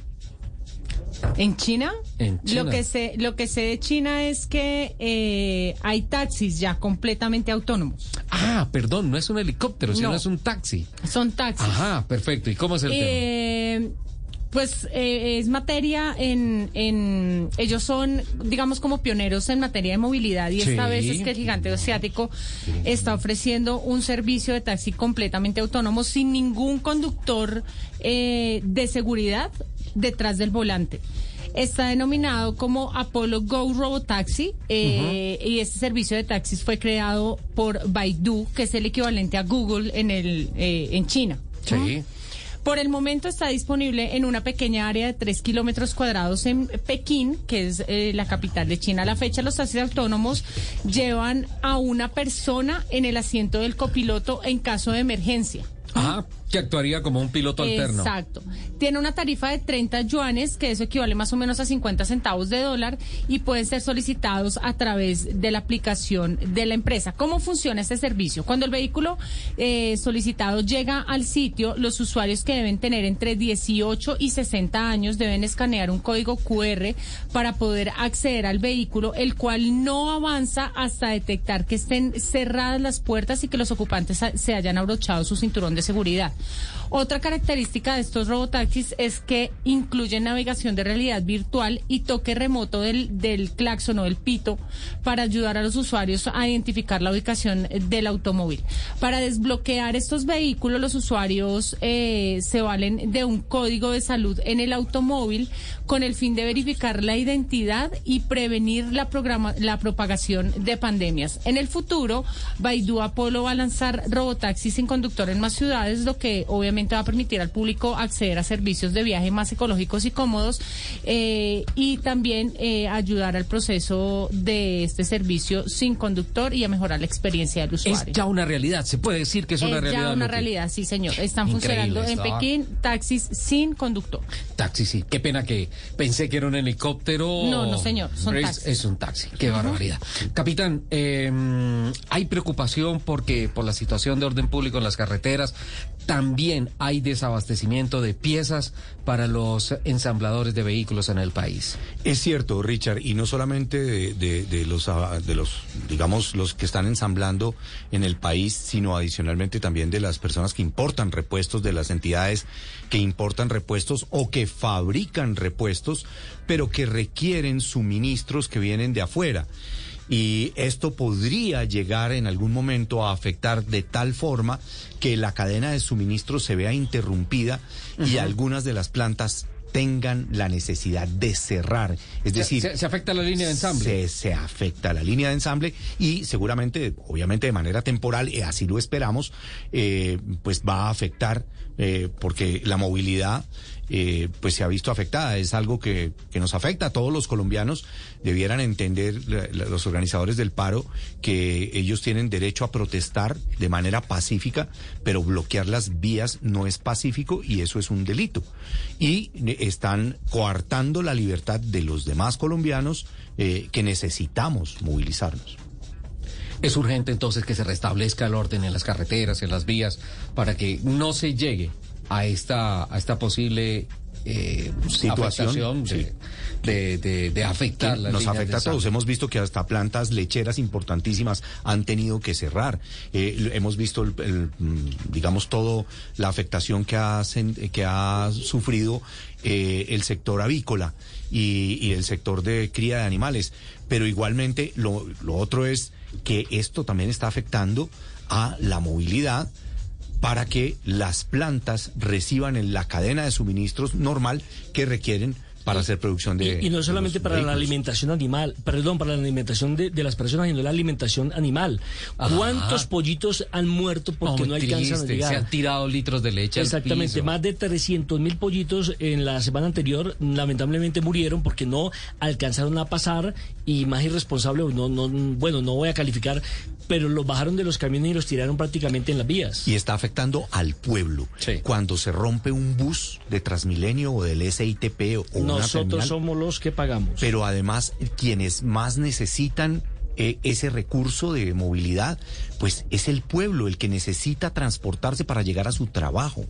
¿En China? En China. Lo que sé, lo que sé de China es que eh, hay taxis ya completamente autónomos. Ah, perdón, no es un helicóptero, sino No. es un taxi. Son taxis. Ajá, perfecto. ¿Y cómo es el tema? Eh, pues eh, es materia en, en... Ellos son, digamos, como pioneros en materia de movilidad y esta vez es que el gigante asiático está ofreciendo un servicio de taxi completamente autónomo sin ningún conductor eh, de seguridad detrás del volante. Está denominado como Apollo Go Robotaxi eh, y este servicio de taxis fue creado por Baidu, que es el equivalente a Google en, el, eh, en China. Sí. Por el momento está disponible en una pequeña área de 3 kilómetros cuadrados en Pekín, que es eh, la capital de China. A la fecha, los taxis autónomos llevan a una persona en el asiento del copiloto en caso de emergencia. Ah, que actuaría como un piloto alterno. Exacto. Tiene una tarifa de 30 yuanes, que eso equivale más o menos a 50 centavos de dólar, y pueden ser solicitados a través de la aplicación de la empresa. ¿Cómo funciona este servicio? Cuando el vehículo eh, solicitado llega al sitio, los usuarios que deben tener entre 18 y 60 años deben escanear un código QR para poder acceder al vehículo, el cual no avanza hasta detectar que estén cerradas las puertas y que los ocupantes se hayan abrochado su cinturón de seguridad. Otra característica de estos robotaxis es que incluyen navegación de realidad virtual y toque remoto del, del claxon o del pito para ayudar a los usuarios a identificar la ubicación del automóvil. Para desbloquear estos vehículos, los usuarios eh, se valen de un código de salud en el automóvil con el fin de verificar la identidad y prevenir la, programa- la propagación de pandemias. En el futuro, Baidu Apolo va a lanzar robotaxis sin conductor en más ciudades, lo que obviamente va a permitir al público acceder a servicios de viaje más ecológicos y cómodos eh, y también eh, ayudar al proceso de este servicio sin conductor y a mejorar la experiencia del Es usuario. ya una realidad, se puede decir que es una Es realidad. ya una realidad, sí, señor. Están Increíble, funcionando en estaba- Pekín taxis sin conductor. Taxi, sí. Qué pena que pensé que era un helicóptero. No, no, señor, son es, taxis. es un taxi. Qué barbaridad. Capitán, eh, hay preocupación porque por la situación de orden público en las carreteras. También hay desabastecimiento de piezas para los ensambladores de vehículos en el país. Es cierto, Richard, y no solamente de, de- de los, ah, de los, digamos, los que están ensamblando en el país, sino adicionalmente también de las personas que importan repuestos, de las entidades que importan repuestos o que fabrican repuestos, pero que requieren suministros que vienen de afuera. Y esto podría llegar en algún momento a afectar de tal forma que la cadena de suministro se vea interrumpida y algunas de las plantas tengan la necesidad de cerrar. Es decir, se- se afecta la línea de ensamble. Se, se afecta la línea de ensamble y seguramente, obviamente de manera temporal, y así lo esperamos, eh, pues va a afectar eh, porque la movilidad eh, pues se ha visto afectada. Es algo que, que nos afecta a todos los colombianos. Debieran entender los organizadores del paro que ellos tienen derecho a protestar de manera pacífica, pero bloquear las vías no es pacífico y eso es un delito. Y están coartando la libertad de los demás colombianos eh, que necesitamos movilizarnos. Es urgente entonces que se restablezca el orden en las carreteras, en las vías, para que no se llegue a esta, a esta posible eh, Situación, de, sí. de, de- de afectar las nos afecta a todos. Hemos visto que hasta plantas lecheras importantísimas han tenido que cerrar. Eh, hemos visto, el, el, mm, digamos, todo la afectación que ha, que ha sufrido eh, el sector avícola y, y el sector de cría de animales. Pero igualmente lo, lo otro es que esto también está afectando a la movilidad para que las plantas reciban en la cadena de suministros normal que requieren para hacer producción de... Y, y no solamente para la alimentación animal, perdón, para la alimentación de, de las personas, sino la alimentación animal. Ajá. ¿Cuántos pollitos han muerto porque No, no, alcanzan a triste, llegar? se han tirado litros de leche al Exactamente, piso. más de 300 mil pollitos en la semana anterior lamentablemente murieron porque no alcanzaron a pasar y más irresponsable, no, no, bueno, no voy a calificar, pero los bajaron de los camiones y los tiraron prácticamente en las vías. Y está afectando al pueblo. Cuando se rompe un bus de Transmilenio o del SITP o una Nosotros terminal, somos los que pagamos. pero además quienes más necesitan eh, ese recurso de movilidad, pues es el pueblo el que necesita transportarse para llegar a su trabajo.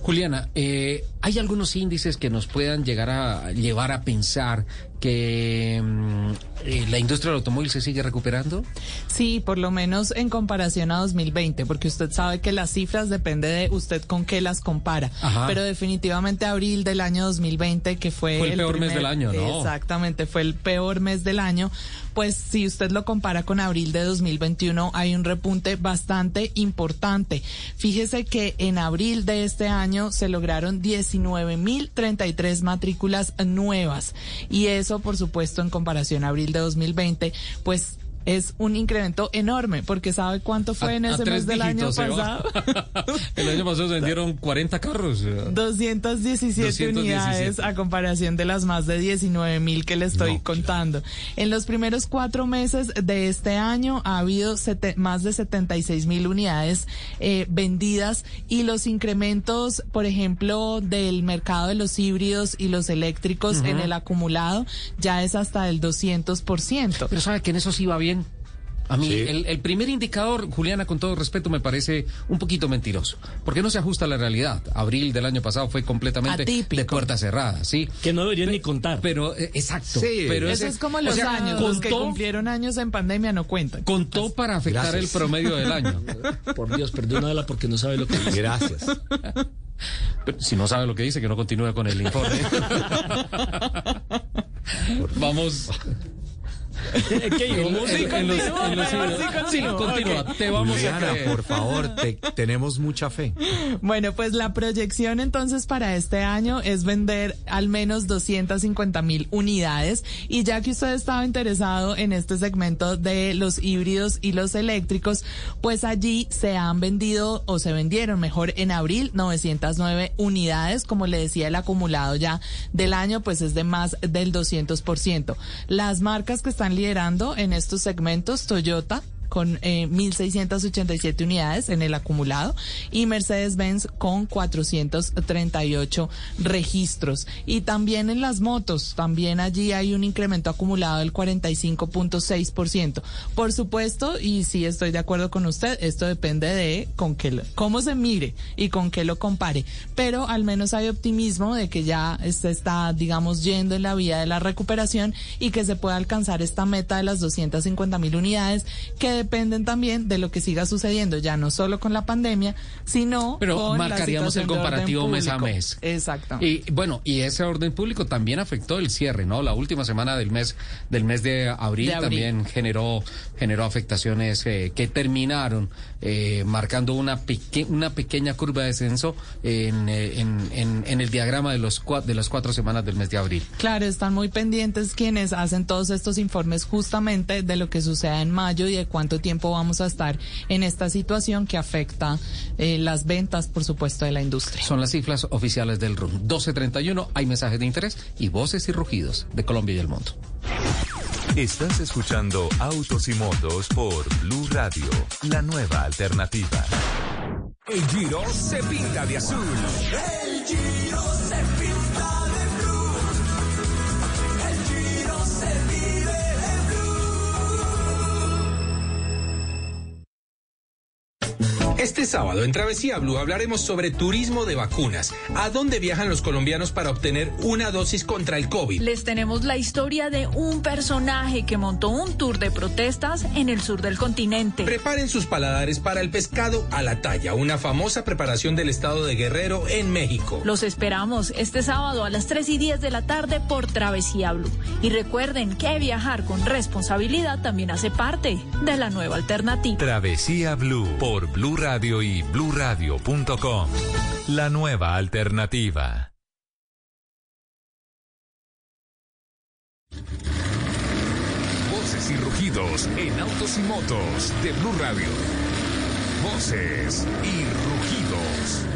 Juliana, eh, ¿hay algunos índices que nos puedan llegar a llevar a pensar que mm, eh, la industria del automóvil se sigue recuperando? Sí, por lo menos en comparación a 2020, porque usted sabe que las cifras depende de usted con qué las compara. Ajá. Pero definitivamente abril del año 2020, que fue, Fue el peor mes del año, ¿no? Exactamente, fue el peor mes del año. Pues si usted lo compara con abril de 2021, hay un repunte bastante importante. Fíjese que en abril de este año se lograron 19.033 matrículas nuevas. Y eso, por supuesto, en comparación a abril de 2020, pues es un incremento enorme, porque ¿sabe cuánto fue A- en ese mes del año pasado? El año pasado se vendieron 40 carros. 217, 217. unidades a comparación de las más de 19 mil que le estoy contando. En los primeros cuatro meses de este año ha habido sete- más de 76 mil unidades eh, vendidas y los incrementos, por ejemplo, del mercado de los híbridos y los eléctricos en el acumulado ya es hasta del 200%. Pero sabe que en eso sí va bien. A mí, Sí. el, el primer indicador, Juliana, con todo respeto, me parece un poquito mentiroso. Porque no se ajusta a la realidad. Abril del año pasado fue completamente de puerta cerrada, ¿sí? Que no deberían ni contar. Pero, eh, exacto. Sí, pero eso ese- es como o los sea, años, los que contó- cumplieron años en pandemia no cuentan. Contó para afectar Gracias. el promedio del año. Por Dios, perdónala porque no sabe lo que dice. Gracias. Pero si no sabe lo que dice, que no continúe con el informe. Vamos. ¿Qué digo? Sí, continúa. Te vamos a creer. por favor, te- tenemos mucha fe. Bueno, pues la proyección entonces para este año es vender al menos 250 mil unidades. Y ya que usted estaba interesado en este segmento de los híbridos y los eléctricos, pues allí se han vendido o se vendieron mejor en abril 909 unidades. Como le decía, el acumulado ya del año pues es de más del 200%. Las marcas que están liderando en estos segmentos, Toyota, con eh, 1.687 unidades en el acumulado y Mercedes-Benz con 438 registros. Y también en las motos, también allí hay un incremento acumulado del 45.6%. Por supuesto, y sí estoy de acuerdo con usted, esto depende de con qué, cómo se mire y con qué lo compare. Pero al menos hay optimismo de que ya se está, digamos, yendo en la vía de la recuperación y que se pueda alcanzar esta meta de las 250 mil unidades que dependen también de lo que siga sucediendo, ya no solo con la pandemia, sino Pero con la marcaríamos el comparativo mes a mes. Exacto. Y bueno, y ese orden público también afectó el cierre, ¿no? La última semana del mes del mes de abril, De abril. también generó generó afectaciones eh, que terminaron eh, marcando una peque- una pequeña curva de descenso en, eh, en, en- en el diagrama de los de las cuatro semanas del mes de abril. Claro, están muy pendientes quienes hacen todos estos informes justamente de lo que suceda en mayo y de cuánto tiempo vamos a estar en esta situación que afecta eh, las ventas, por supuesto, de la industria. Son las cifras oficiales del RUN. 1231, hay mensajes de interés y voces y rugidos de Colombia y el mundo. Estás escuchando Autos y Motos por Blue Radio, la nueva alternativa. El Giro se pinta de azul. El Giro Este sábado en Travesía Blue hablaremos sobre turismo de vacunas. ¿A dónde viajan los colombianos para obtener una dosis contra el COVID? Les tenemos la historia de un personaje que montó un tour de protestas en el sur del continente. Preparen sus paladares para el pescado a la talla, una famosa preparación del estado de Guerrero en México. Los esperamos este sábado a las 3 y 10 de la tarde por Travesía Blue. Y recuerden que viajar con responsabilidad también hace parte de la nueva alternativa. Travesía Blue por Blue Radio Bluradio.com. La nueva alternativa. Voces y rugidos en autos y motos de Blue Radio. Voces y rugidos.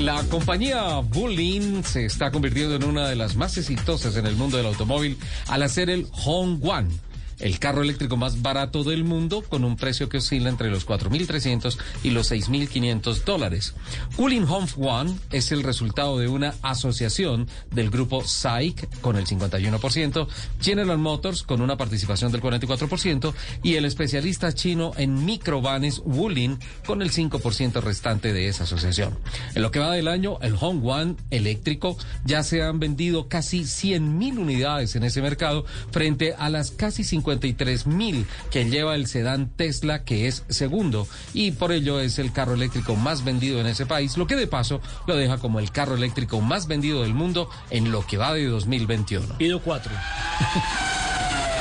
La compañía Bullin se está convirtiendo en una de las más exitosas en el mundo del automóvil al hacer el Hongguang el carro eléctrico más barato del mundo con un precio que oscila entre los 4.300 y los 6.500 dólares. Cooling Home One es el resultado de una asociación del grupo SAIC con el 51%, General Motors con una participación del 44% y el especialista chino en microvanes Wulin con el 5% restante de esa asociación. En lo que va del año, el Home One eléctrico ya se han vendido casi 100.000 unidades en ese mercado frente a las casi 50 mil que lleva el sedán Tesla, que es segundo, y por ello es el carro eléctrico más vendido en ese país, lo que de paso lo deja como el carro eléctrico más vendido del mundo en lo que va de 2021. Pido cuatro.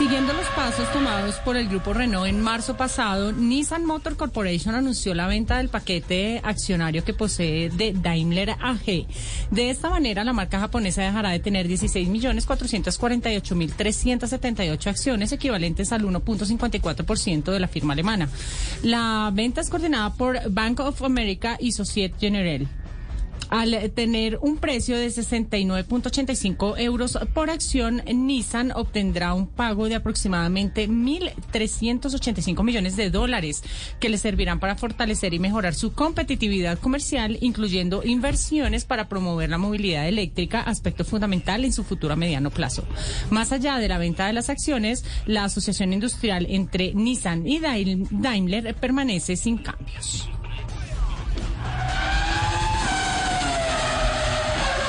Siguiendo los pasos tomados por el grupo Renault en marzo pasado, Nissan Motor Corporation anunció la venta del paquete accionario que posee de Daimler AG. De esta manera, la marca japonesa dejará de tener 16.448.378 acciones equivalentes al 1.54% de la firma alemana. La venta es coordinada por Bank of America y Societe Generale al tener un precio de 69.85 euros por acción, Nissan obtendrá un pago de aproximadamente 1.385 millones de dólares que le servirán para fortalecer y mejorar su competitividad comercial, incluyendo inversiones para promover la movilidad eléctrica, aspecto fundamental en su futuro a mediano plazo. Más allá de la venta de las acciones, la asociación industrial entre Nissan y Daimler permanece sin cambios.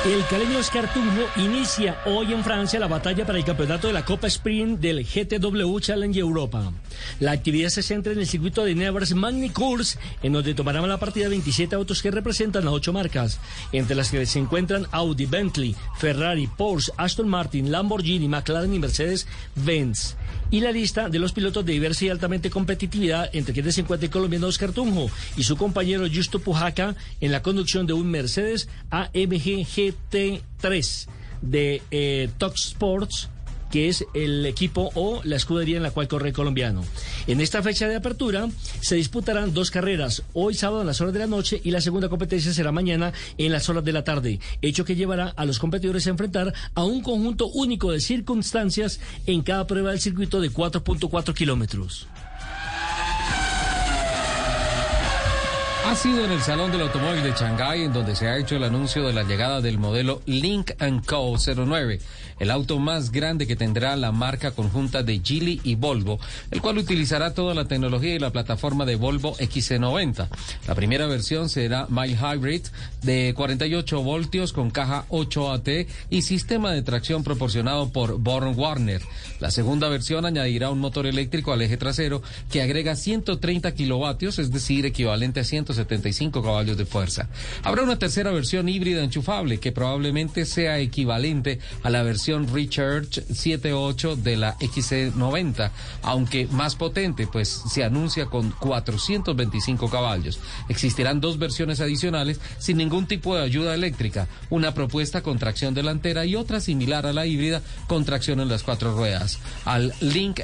El caleño Oscar Tunjo inicia hoy en Francia la batalla para el campeonato de la Copa Sprint del GTW Challenge Europa. La actividad se centra en el circuito de Nevers Magny Course, en donde tomarán la partida 27 autos que representan a ocho marcas, entre las que se encuentran Audi, Bentley, Ferrari, Porsche, Aston Martin, Lamborghini, McLaren y Mercedes-Benz y la lista de los pilotos de diversa y altamente competitividad, entre quienes se encuentra el colombiano Oscar Tunjo y su compañero Justo Pujaca en la conducción de un Mercedes AMG GT3 de eh, Sports que es el equipo o la escudería en la cual corre el colombiano. En esta fecha de apertura se disputarán dos carreras, hoy sábado en las horas de la noche y la segunda competencia será mañana en las horas de la tarde, hecho que llevará a los competidores a enfrentar a un conjunto único de circunstancias en cada prueba del circuito de 4.4 kilómetros. Ha sido en el Salón del Automóvil de Shanghái en donde se ha hecho el anuncio de la llegada del modelo Link Co. 09 el auto más grande que tendrá la marca conjunta de Geely y Volvo, el cual utilizará toda la tecnología y la plataforma de Volvo XC90. La primera versión será Mild Hybrid de 48 voltios con caja 8AT y sistema de tracción proporcionado por Born Warner. La segunda versión añadirá un motor eléctrico al eje trasero que agrega 130 kilovatios, es decir, equivalente a 175 caballos de fuerza. Habrá una tercera versión híbrida enchufable que probablemente sea equivalente a la versión Recharge 7.8 de la XC90, aunque más potente, pues se anuncia con 425 caballos. Existirán dos versiones adicionales sin ningún tipo de ayuda eléctrica, una propuesta con tracción delantera y otra similar a la híbrida con tracción en las cuatro ruedas. Al Link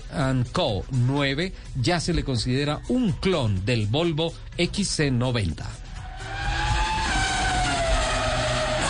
Co 9 ya se le considera un clon del Volvo XC90.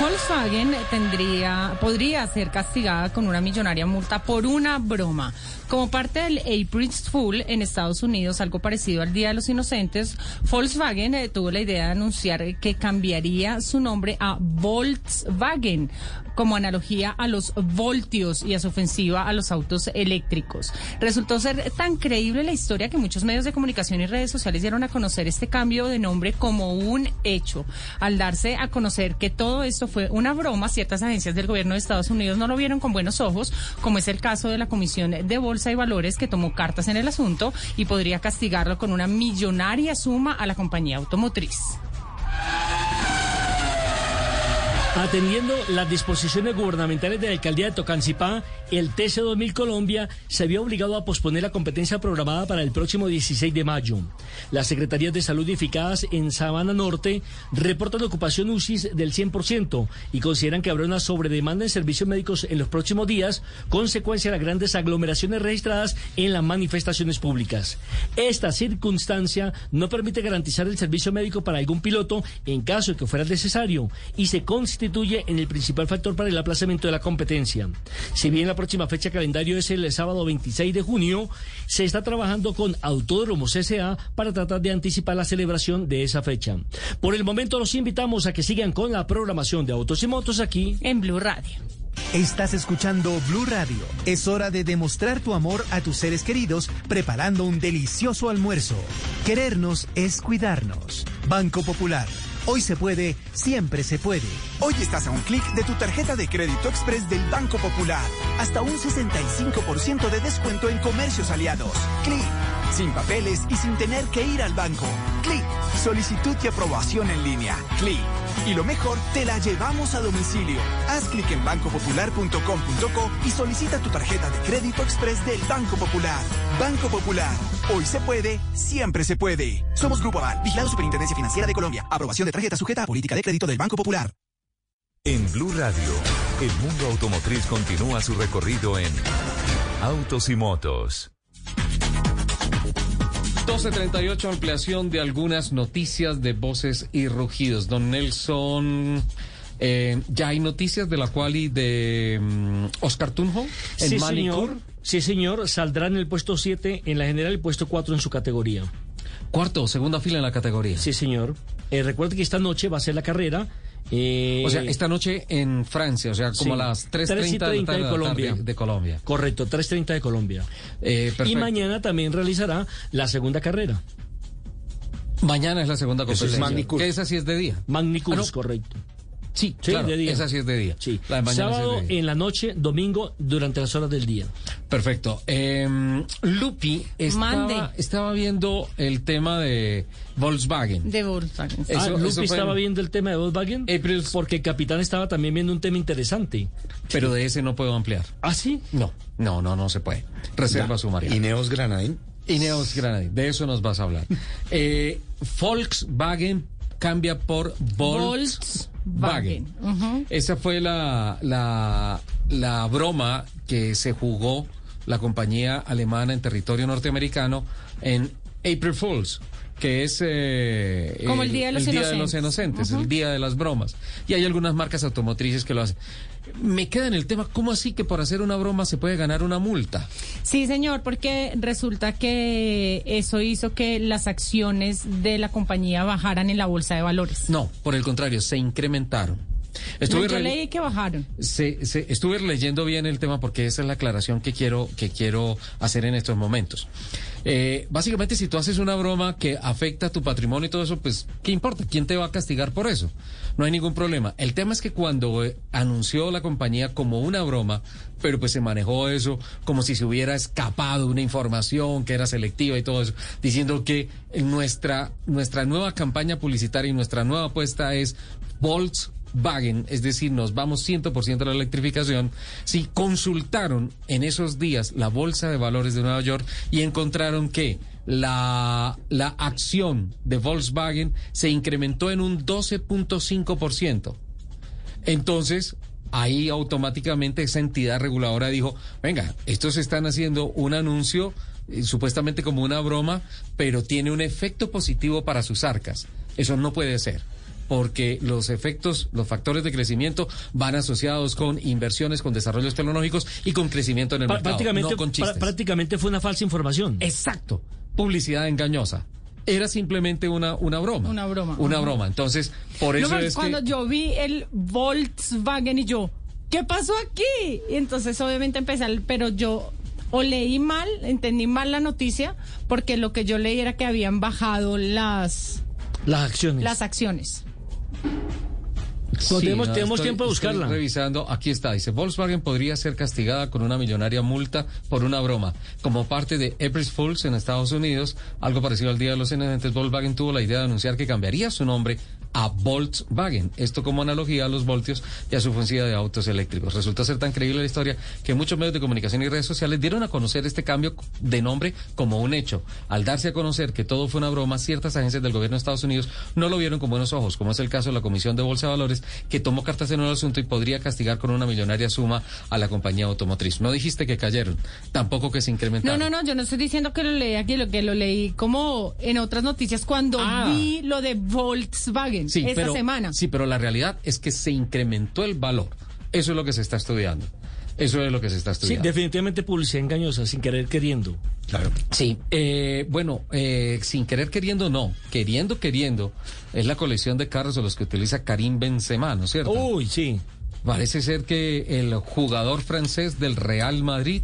Volkswagen tendría, podría ser castigada con una millonaria multa por una broma. Como parte del April Fool en Estados Unidos, algo parecido al Día de los Inocentes, Volkswagen eh, tuvo la idea de anunciar que cambiaría su nombre a Volkswagen como analogía a los voltios y a su ofensiva a los autos eléctricos. Resultó ser tan creíble la historia que muchos medios de comunicación y redes sociales dieron a conocer este cambio de nombre como un hecho. Al darse a conocer que todo esto fue una broma, ciertas agencias del gobierno de Estados Unidos no lo vieron con buenos ojos, como es el caso de la Comisión de Bolsa y Valores que tomó cartas en el asunto y podría castigarlo con una millonaria suma a la compañía automotriz. Atendiendo las disposiciones gubernamentales de la alcaldía de Tocancipá, el TC 2000 Colombia se vio obligado a posponer la competencia programada para el próximo 16 de mayo. Las secretarías de salud edificadas en Sabana Norte reportan ocupación UCIs del 100% y consideran que habrá una sobredemanda en servicios médicos en los próximos días, consecuencia de las grandes aglomeraciones registradas en las manifestaciones públicas. Esta circunstancia no permite garantizar el servicio médico para algún piloto en caso de que fuera necesario y se constituye en el principal factor para el aplazamiento de la competencia. Si bien la próxima fecha calendario es el sábado 26 de junio, se está trabajando con Autódromos S.A. para tratar de anticipar la celebración de esa fecha. Por el momento los invitamos a que sigan con la programación de Autos y Motos aquí en Blue Radio. Estás escuchando Blue Radio. Es hora de demostrar tu amor a tus seres queridos preparando un delicioso almuerzo. Querernos es cuidarnos. Banco Popular. Hoy se puede, siempre se puede. Hoy estás a un clic de tu tarjeta de crédito express del Banco Popular. Hasta un 65% de descuento en comercios aliados. Clic. Sin papeles y sin tener que ir al banco. Clic. Solicitud y aprobación en línea. Clic. Y lo mejor, te la llevamos a domicilio. Haz clic en bancopopular.com.co y solicita tu tarjeta de crédito express del Banco Popular. Banco Popular. Hoy se puede, siempre se puede. Somos Grupo Aval, Vigilado Superintendencia Financiera de Colombia. Aprobación de tarjeta sujeta a política de crédito del Banco Popular. En Blue Radio, el mundo automotriz continúa su recorrido en Autos y Motos. 1238, ampliación de algunas noticias de voces y rugidos. Don Nelson, eh, ya hay noticias de la cual y de mm, Oscar Tunjo en Sí, Manicur. señor. Sí, señor. Saldrá en el puesto 7 en la general y puesto 4 en su categoría. Cuarto, segunda fila en la categoría. Sí, señor. Eh, recuerde que esta noche va a ser la carrera. Eh, O sea, esta noche en Francia, o sea, como sí, a las 3.30 de, la de Colombia. tarde de Colombia. Correcto, 3.30 de Colombia. Eh, y mañana también realizará la segunda carrera. Mañana es la segunda Eso es competencia. Magnicurs. Que esa sí es de día. Magnicurs, Ah, no. correcto. Sí, Sí, claro, de día. esa sí es de día. Sí. La de mañana sí es Sábado de día. en la noche, domingo durante las horas del día. Perfecto. Eh, Lupi estaba, viendo el tema de Volkswagen. De Volkswagen. Eso- ah, eso Lupi estaba en- viendo el tema de Volkswagen. Porque el capitán estaba también viendo un tema interesante. Pero de ese no puedo ampliar. ¿Ah, sí? No, no, no, no se puede. Reserva Ya. su María. Ineos Granadín. Ineos Granadín, de eso nos vas a hablar. Eh, Volkswagen cambia por Volkswagen. Ujú. Esa fue la, la, la broma que se jugó la compañía alemana en territorio norteamericano en April Fools, que es eh, Como el Día de los Día de los Inocentes. Inocentes, el Día de las Bromas. Y hay algunas marcas automotrices que lo hacen. Me queda en el tema, ¿cómo así que por hacer una broma se puede ganar una multa? Sí, señor, porque resulta que eso hizo que las acciones de la compañía bajaran en la bolsa de valores. No, por el contrario, se incrementaron. Estuve No, yo leí que bajaron. se- se- estuve leyendo bien el tema porque esa es la aclaración que quiero, que quiero hacer en estos momentos. Eh, básicamente, si tú haces una broma que afecta a tu patrimonio y todo eso, pues, ¿qué importa? ¿Quién te va a castigar por eso? No hay ningún problema. El tema es que cuando eh, anunció la compañía como una broma, pero pues se manejó eso como si se hubiera escapado una información que era selectiva y todo eso, diciendo que nuestra, nuestra nueva campaña publicitaria y nuestra nueva apuesta es Es decir, nos vamos 100% a la electrificación, si consultaron en esos días la Bolsa de Valores de Nueva York y encontraron que la, la acción de Volkswagen se incrementó en un 12.5%. Entonces, ahí automáticamente esa entidad reguladora dijo, venga, estos están haciendo un anuncio eh, supuestamente como una broma, pero tiene un efecto positivo para sus arcas. Eso no puede ser. Porque los efectos, los factores de crecimiento van asociados con inversiones, con desarrollos tecnológicos y con crecimiento en el mercado, prácticamente, no con chistes. pra- prácticamente fue una falsa información. Exacto. Publicidad engañosa. Era simplemente una, una broma. Una broma, Una ajá. broma. Entonces, por No, eso porque es cuando que... yo vi el Volkswagen y yo, ¿qué pasó aquí? Y entonces obviamente empecé, al- pero yo o leí mal, entendí mal la noticia, porque lo que yo leí era que habían bajado las, Las acciones. las acciones. Tenemos- tiempo de buscarla. revisando, aquí está, dice, Volkswagen podría ser castigada con una millonaria multa por una broma. Como parte de April Fools en Estados Unidos, algo parecido al Día de los Inocentes, Volkswagen tuvo la idea de anunciar que cambiaría su nombre a Volkswagen. Esto como analogía a los voltios y a su ofensiva de autos eléctricos. Resulta ser tan creíble la historia que muchos medios de comunicación y redes sociales dieron a conocer este cambio de nombre como un hecho. Al darse a conocer que todo fue una broma, ciertas agencias del gobierno de Estados Unidos no lo vieron con buenos ojos, como es el caso de la Comisión de Bolsa de Valores, que tomó cartas en el asunto y podría castigar con una millonaria suma a la compañía automotriz. No dijiste que cayeron, tampoco que se No, incrementaron. no, no, yo no estoy diciendo que lo leí aquí, lo que lo leí como en otras noticias cuando Ah. vi lo de Volkswagen Sí, esta pero, semana. Sí, pero la realidad es que se incrementó el valor. Eso es lo que se está estudiando. Eso es lo que se está Sí, estudiando. definitivamente publicidad engañosa, sin querer queriendo. Sí, eh, bueno, eh, sin querer queriendo no, queriendo queriendo es la colección de carros de los que utiliza Karim Benzema, ¿no es cierto? Uy, sí. Parece ser que el jugador francés del Real Madrid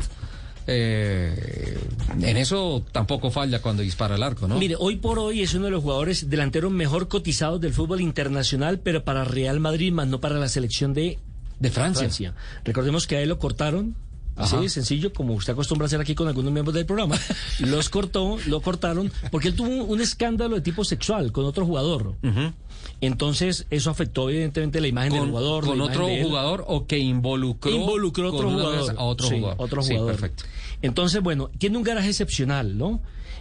eh, en eso tampoco falla cuando dispara el arco, ¿no? Mire, hoy por hoy es uno de los jugadores delanteros mejor cotizados del fútbol internacional, pero para Real Madrid, más no para la selección de, de Francia. Recordemos que a él lo cortaron. Así, sencillo, como usted acostumbra a hacer aquí con algunos miembros del programa. Los cortó, lo cortaron, porque él tuvo un, un escándalo de tipo sexual con otro jugador. Entonces, eso afectó evidentemente la imagen del jugador. con otro de jugador o que involucró involucró a otro jugador. a otro Sí, jugador. otro Sí, jugador. perfecto. Entonces, bueno, tiene un garaje excepcional, ¿no?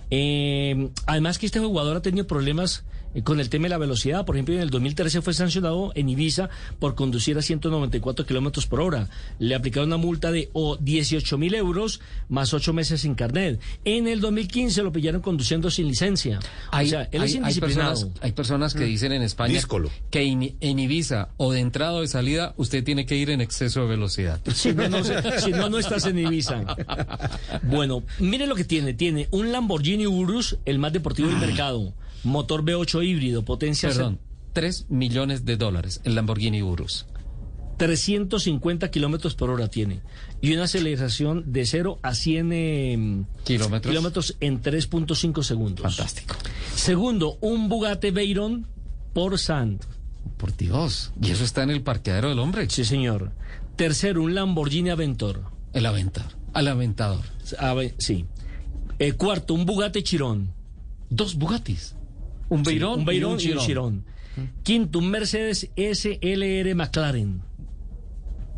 Eh, además que este jugador ha tenido problemas con el tema de la velocidad. Por ejemplo, en el 2013 fue sancionado en Ibiza por conducir a 194 kilómetros por hora. Le aplicaron una multa de o 18 mil euros más ocho meses sin carnet. En el 2015 lo pillaron conduciendo sin licencia. Hay, o sea, él hay- es hay indisciplinado. personas, hay personas que dicen en España Díscolo. que in- en Ibiza o de entrada o de salida usted tiene que ir en exceso de velocidad. Si no, no, se- si no, no estás en Ibiza. Bueno, mire lo que tiene. Tiene un Lamborghini Urus, el más deportivo del mercado. Motor V8 híbrido, potencia Perdón, 3 millones de dólares el Lamborghini Urus. 350 kilómetros por hora tiene. Y una aceleración de 0 a 100 eh, Kilómetros. kilómetros en 3.5 segundos. Fantástico. Segundo, un Bugatti Veyron por Sand. Por Dios. ¿Y eso está en el parqueadero del hombre? Sí, señor. Tercero, un Lamborghini Aventor. El aventador. Al aventador. A sí. Eh, cuarto, un Bugatti Chiron. Dos Bugattis. Un Sí, Veyron, un Veyron y un Chiron. Chiron. Quinto, un Mercedes SLR McLaren.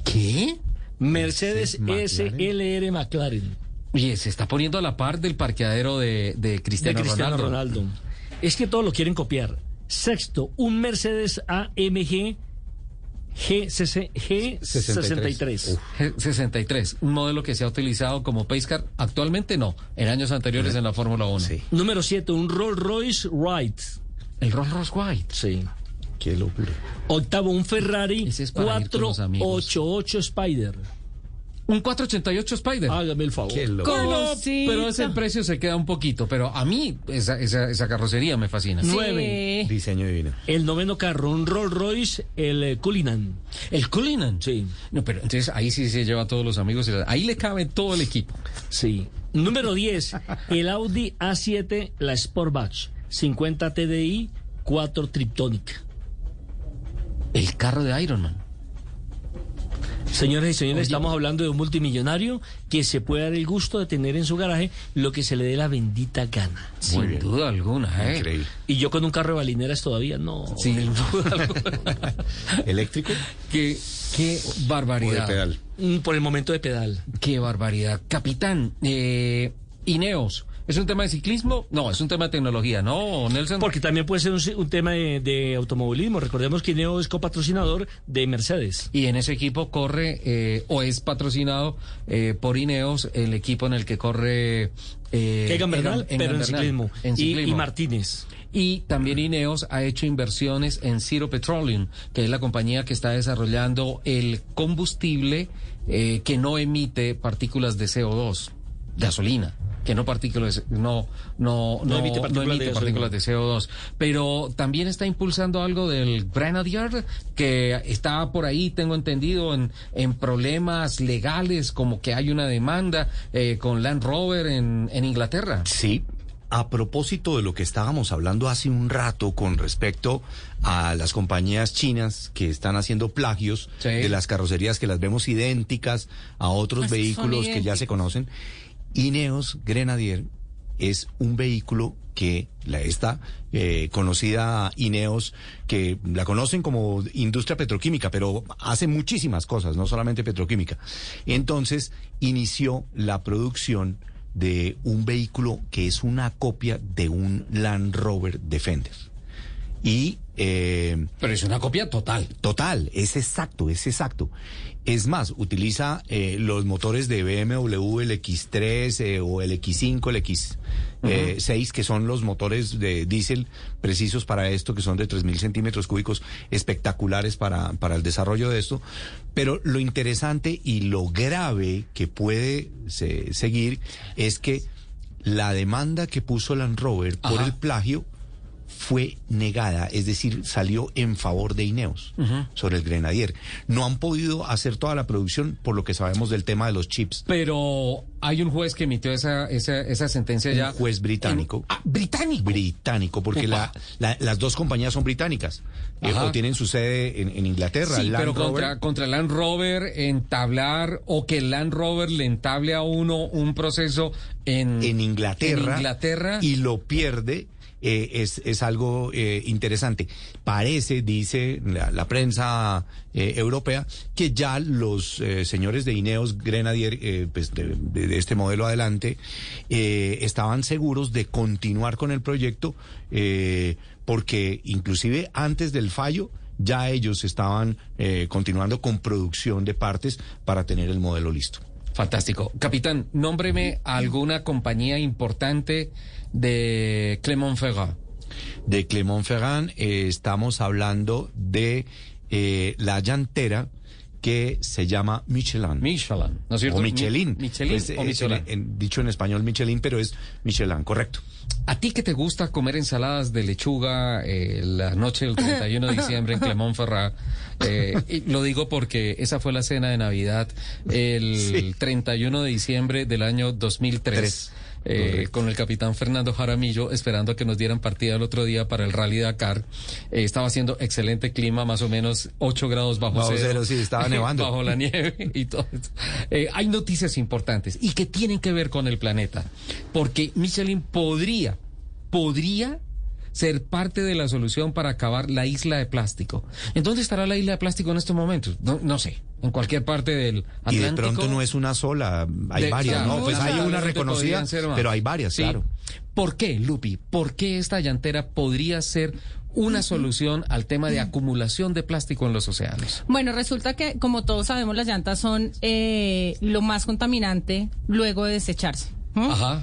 ¿Qué? Mercedes. SLR McLaren. Oye, se está poniendo a la par del parqueadero de, de Cristiano, de Cristiano Ronaldo. Ronaldo. Es que todos lo quieren copiar. Sexto, un Mercedes AMG GCC G63. G- 63, un modelo que se ha utilizado como pace car. Actualmente no, en años anteriores en la Fórmula 1. Número 7, un Rolls Royce Wright. El Rolls Royce White. Sí. Qué locura. Octavo, un Ferrari es para ir con los amigos. 488 Spider. Un 488 Spider. Hágame el favor. Qué loco. Bueno, pero ese precio se queda un poquito, pero a mí esa, esa, esa carrocería me fascina. Nueve. Diseño divino. El noveno carro, un Rolls Royce, el eh, Cullinan. El Cullinan. Sí. No, pero entonces ahí sí se lleva a todos los amigos. Ahí le cabe todo el equipo. Sí. Número 10, el Audi A7, la Sportback, 50 TDI, 4 Triptonic. El carro de Iron Man. Señores y señores, Oye. estamos hablando de un multimillonario que se puede dar el gusto de tener en su garaje lo que se le dé la bendita gana. Sin duda alguna, ¿eh? Increíble. Y yo con un carro de balineras todavía no. Sin duda alguna. ¿Eléctrico? qué, qué O de barbaridad. pedal. Mm, Por el momento de pedal. Qué barbaridad. Capitán, eh, Ineos, ¿es un tema de ciclismo? No, es un tema de tecnología, ¿no, Nelson? Porque también puede ser un, un tema de, de automovilismo. Recordemos que Neo es copatrocinador de Mercedes. Y en ese equipo corre, eh, o es patrocinado eh, por Ineos, el equipo en el que corre... Eh, Egan Bernal, Egan pero en Bernal, ciclismo. en Y- ciclismo. Y, Martínez. Y también Ineos ha hecho inversiones en Zero Petroleum, que es la compañía que está desarrollando el combustible eh, que no emite partículas de CO2, gasolina, que no partículas, no, no, No emite partículas de partículas de CO2. Pero también está impulsando algo del Grenadier, que está por ahí, tengo entendido, en, en problemas legales, como que hay una demanda eh, con Land Rover en, en Inglaterra. Sí. A propósito de lo que estábamos hablando hace un rato con respecto a las compañías chinas que están haciendo plagios Sí. de las carrocerías que las vemos idénticas a otros son vehículos que ya se conocen, Ineos Grenadier es un vehículo que la esta eh, conocida Ineos, que la conocen como industria petroquímica, pero hace muchísimas cosas, no solamente petroquímica. Entonces inició la producción de un vehículo que es una copia de un Land Rover Defender. Y eh, Pero es una copia total. Total, es exacto, es exacto. Es más, utiliza eh, los motores de BMW, el X3 eh, o el X5, el X6, que son los motores de diésel precisos para esto, que son de 3.000 centímetros cúbicos, espectaculares para, para el desarrollo de esto. Pero lo interesante y lo grave que puede se- seguir es que la demanda que puso Land Rover por Ajá. el plagio fue negada, es decir, salió en favor de Ineos sobre el Grenadier. No han podido hacer toda la producción por lo que sabemos del tema de los chips. Pero hay un juez que emitió esa, esa, esa sentencia Un ya. juez británico. Ah, británico. Británico, porque Upa. la, la- las dos compañías son británicas. eh, o tienen su sede en, en Inglaterra. Sí, Land pero Rover. contra, contra Land Rover entablar o que Land Rover le entable a uno un proceso en, en Inglaterra, en Inglaterra. y lo pierde. Eh, es, es algo eh, interesante. Parece, dice la, la prensa eh, europea, que ya los eh, señores de Ineos Grenadier, eh, pues de, de- de este modelo adelante, eh, estaban seguros de continuar con el proyecto, eh, porque inclusive antes del fallo, ya ellos estaban eh, continuando con producción de partes para tener el modelo listo. Fantástico. Capitán, nómbreme alguna compañía importante de Clermont-Ferrand. De Clermont-Ferrand eh, estamos hablando de eh, la llantera que se llama Michelin. Michelin, ¿no es cierto? O Michelin. Michelin Pues, o es Michelin. en- en- dicho en español Michelin, pero es Michelin, correcto. ¿A ti que te gusta comer ensaladas de lechuga eh, la noche del 31 de diciembre en Clermont-Ferrand? Eh, y lo digo porque esa fue la cena de Navidad el Sí. 31 de diciembre del año 2003. Tres. Eh, con el capitán Fernando Jaramillo, esperando a que nos dieran partida el otro día para el Rally Dakar. Eh, estaba haciendo excelente clima, más o menos 8 grados bajo, Bajo cero, sí, estaba nevando. bajo la nieve y todo. Eh, hay noticias importantes y que tienen que ver con el planeta, porque Michelin podría, podría ser parte de la solución para acabar la isla de plástico. ¿En dónde estará la isla de plástico en estos momentos? No, no sé, en cualquier parte del Atlántico. Y de pronto no es una sola, hay De- varias, claro, ¿no? Pues hay una ¿dónde reconocida, pero hay varias, Sí. claro. ¿Por qué, Lupi? ¿Por qué esta llantera podría ser una solución al tema de acumulación de plástico en los océanos? Bueno, resulta que, como todos sabemos, las llantas son eh, lo más contaminante luego de desecharse. Ajá.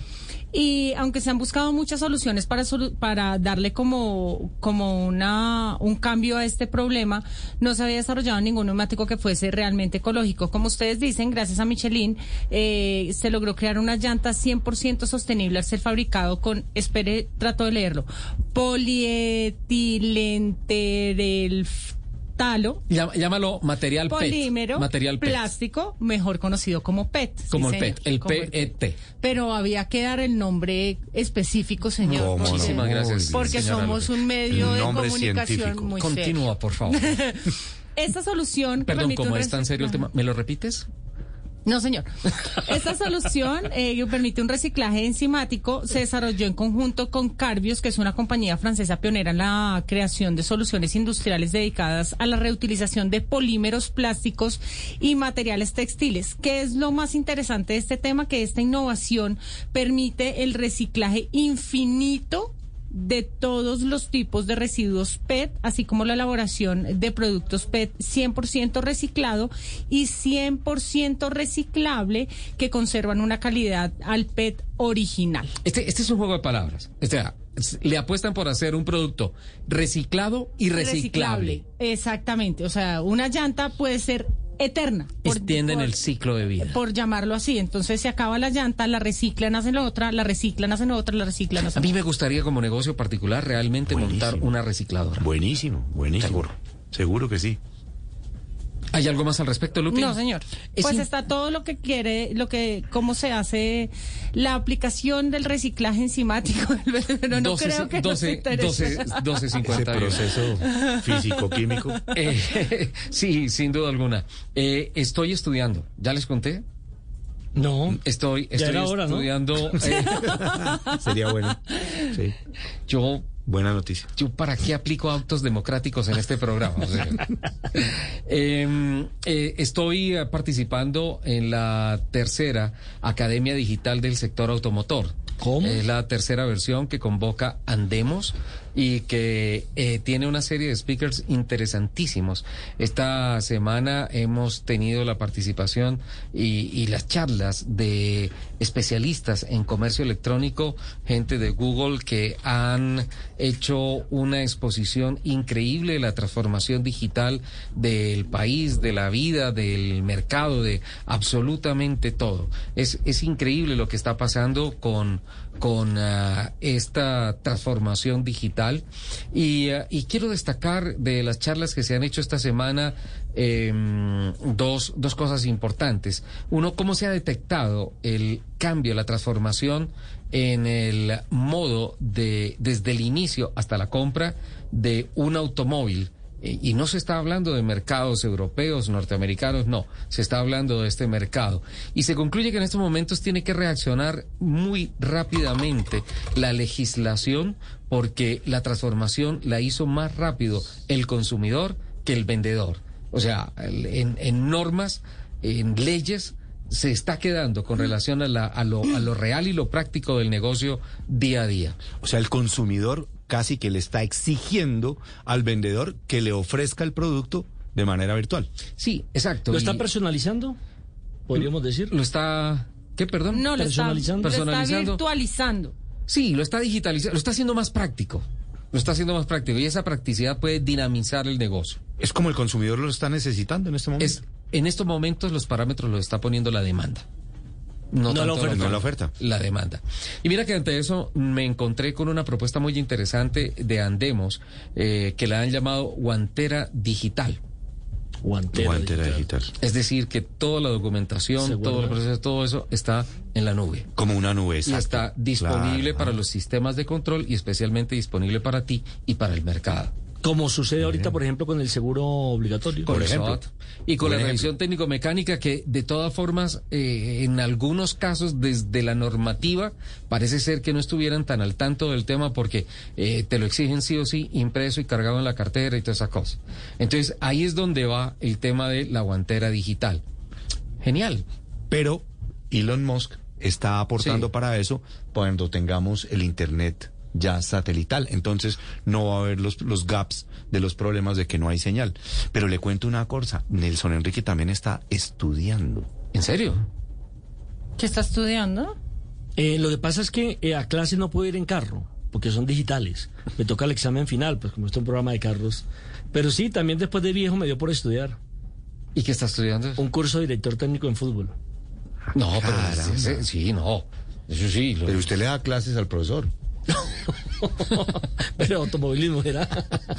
Y aunque se han buscado muchas soluciones para, para darle como, como una, un cambio a este problema, no se había desarrollado ningún neumático que fuese realmente ecológico. Como ustedes dicen, gracias a Michelin, eh, se logró crear una llanta 100% sostenible al ser fabricado con, espere, trato de leerlo, polietilenterelftalo, Llá- Llámalo material polímero, PET. Material PET. plástico, mejor conocido como PET. sí, Como el señor, PET, el PET. pero había que dar el nombre específico, señor. ¿Cómo no? Muchísimas gracias, Porque somos un medio de comunicación científico. muy serio. Continúa, por favor. Esta solución Perdón, como es tan serio el tema, ¿me lo repites? No, señor. Esta solución eh, permite un reciclaje enzimático se desarrolló en conjunto con Carbios, que es una compañía francesa pionera en la creación de soluciones industriales dedicadas a la reutilización de polímeros, plásticos y materiales textiles. ¿Qué es lo más interesante de este tema? Que esta innovación permite el reciclaje infinito de todos los tipos de residuos PET, así como la elaboración de productos PET 100% reciclado y 100% reciclable que conservan una calidad al PET original. Este, este es un juego de palabras. O sea, s- le apuestan por hacer un producto reciclado y reciclable. Exactamente, o sea, una llanta puede ser eterna. por- Extienden por- el ciclo de vida. por llamarlo así. Entonces se acaba la llanta, la reciclan, hacen la otra, la reciclan, hacen otra, la reciclan, A hacen mí me gugustaría como negocio particular realmente montar una recicladora. Buenísimo, buenísimo. Seguro. Seguro que sí. ¿Hay algo más al respecto, Lupi? No, señor. Es Pues in- está todo lo que quiere, lo que, cómo se hace la aplicación del reciclaje enzimático, pero no 12, creo que nos 12, interese. 12, 12, Ese 51. proceso físico-químico. Eh, sí, sin duda alguna. Eh, estoy estudiando. ¿Ya les conté? No. Estoy, Ya estoy era hora, ¿no? estudiando. eh, Sería bueno. Sí. Yo Buena noticia. ¿Yo para qué aplico autos democráticos en este programa? O sea, em, eh, estoy eh, participando en la tercera Academia Digital del Sector Automotor. ¿Cómo? Es la tercera versión que convoca Andemos y que eh, tiene una serie de speakers interesantísimos. Esta semana hemos tenido la participación y, las charlas de especialistas en comercio electrónico, gente de Google que han hecho una exposición increíble de la transformación digital del país, de la vida, del mercado, de absolutamente todo. Es, es increíble lo que está pasando con, con ah, esta transformación digital y, ah, y quiero destacar de las charlas que se han hecho esta semana em, dos, dos cosas importantes. Uno, cómo se ha detectado el cambio, la transformación en el modo de, desde el inicio hasta la compra de un automóvil. Eh, Y no se está hablando de mercados europeos, norteamericanos, no, se está hablando de este mercado. Y se concluye que en estos momentos tiene que reaccionar muy rápidamente la legislación porque la transformación la hizo más rápido el consumidor que el vendedor. O sea, en normas, en leyes, se está quedando con relación a, la- a lo, a lo real y lo práctico del negocio día a día. O sea, el consumidor casi que le está exigiendo al vendedor que le ofrezca el producto de manera virtual. Sí, exacto. ¿Lo está personalizando? Podríamos decir. Lo está... ¿Qué, perdón? No, lo está, Personalizando. lo está virtualizando. Sí, lo está digitalizando, lo está haciendo más práctico. Lo está haciendo más práctico y esa practicidad puede dinamizar el negocio. Es como el consumidor lo está necesitando en este momento. Es, en estos momentos los parámetros los está poniendo la demanda. No, No la tanto oferta. No la oferta. La demanda. Y mira que ante eso me encontré con una propuesta muy interesante de Andemos eh, que la han llamado guantera digital. Guantera, Guantera digital. Es decir, que toda la documentación, todo el proceso, todo eso está en la nube. Como una nube. Y exacto. está disponible Claro. para los sistemas de control y especialmente disponible para ti y para el mercado. Como sucede ahorita, por ejemplo, con el seguro obligatorio. Por ejemplo. Y con Por la ejemplo. revisión técnico-mecánica que de todas formas, eh, en algunos casos desde la normativa, parece ser que no estuvieran tan al tanto del tema porque eh, te lo exigen sí o sí, impreso y cargado en la cartera y toda esa cosa. Entonces ahí es donde va el tema de la guantera digital. Genial. Pero Elon Musk está aportando Sí. para eso cuando tengamos el Internet ya satelital. Entonces no va a haber los, los gaps de los problemas de que no hay señal. Pero le cuento una cosa, Nelson Enrique también está estudiando. ¿En serio? ¿Qué está estudiando? Eh, lo que pasa es que eh, a clase no puedo ir en carro, porque son digitales. Me toca el examen final, pues como está un programa de carros. Pero sí, también después de viejo me dio por estudiar. ¿Y qué está estudiando? Un curso de director técnico en fútbol. No, pero Caramba. ese- sí, no. Eso sí. lo- Pero usted le da clases al profesor. Pero automovilismo era.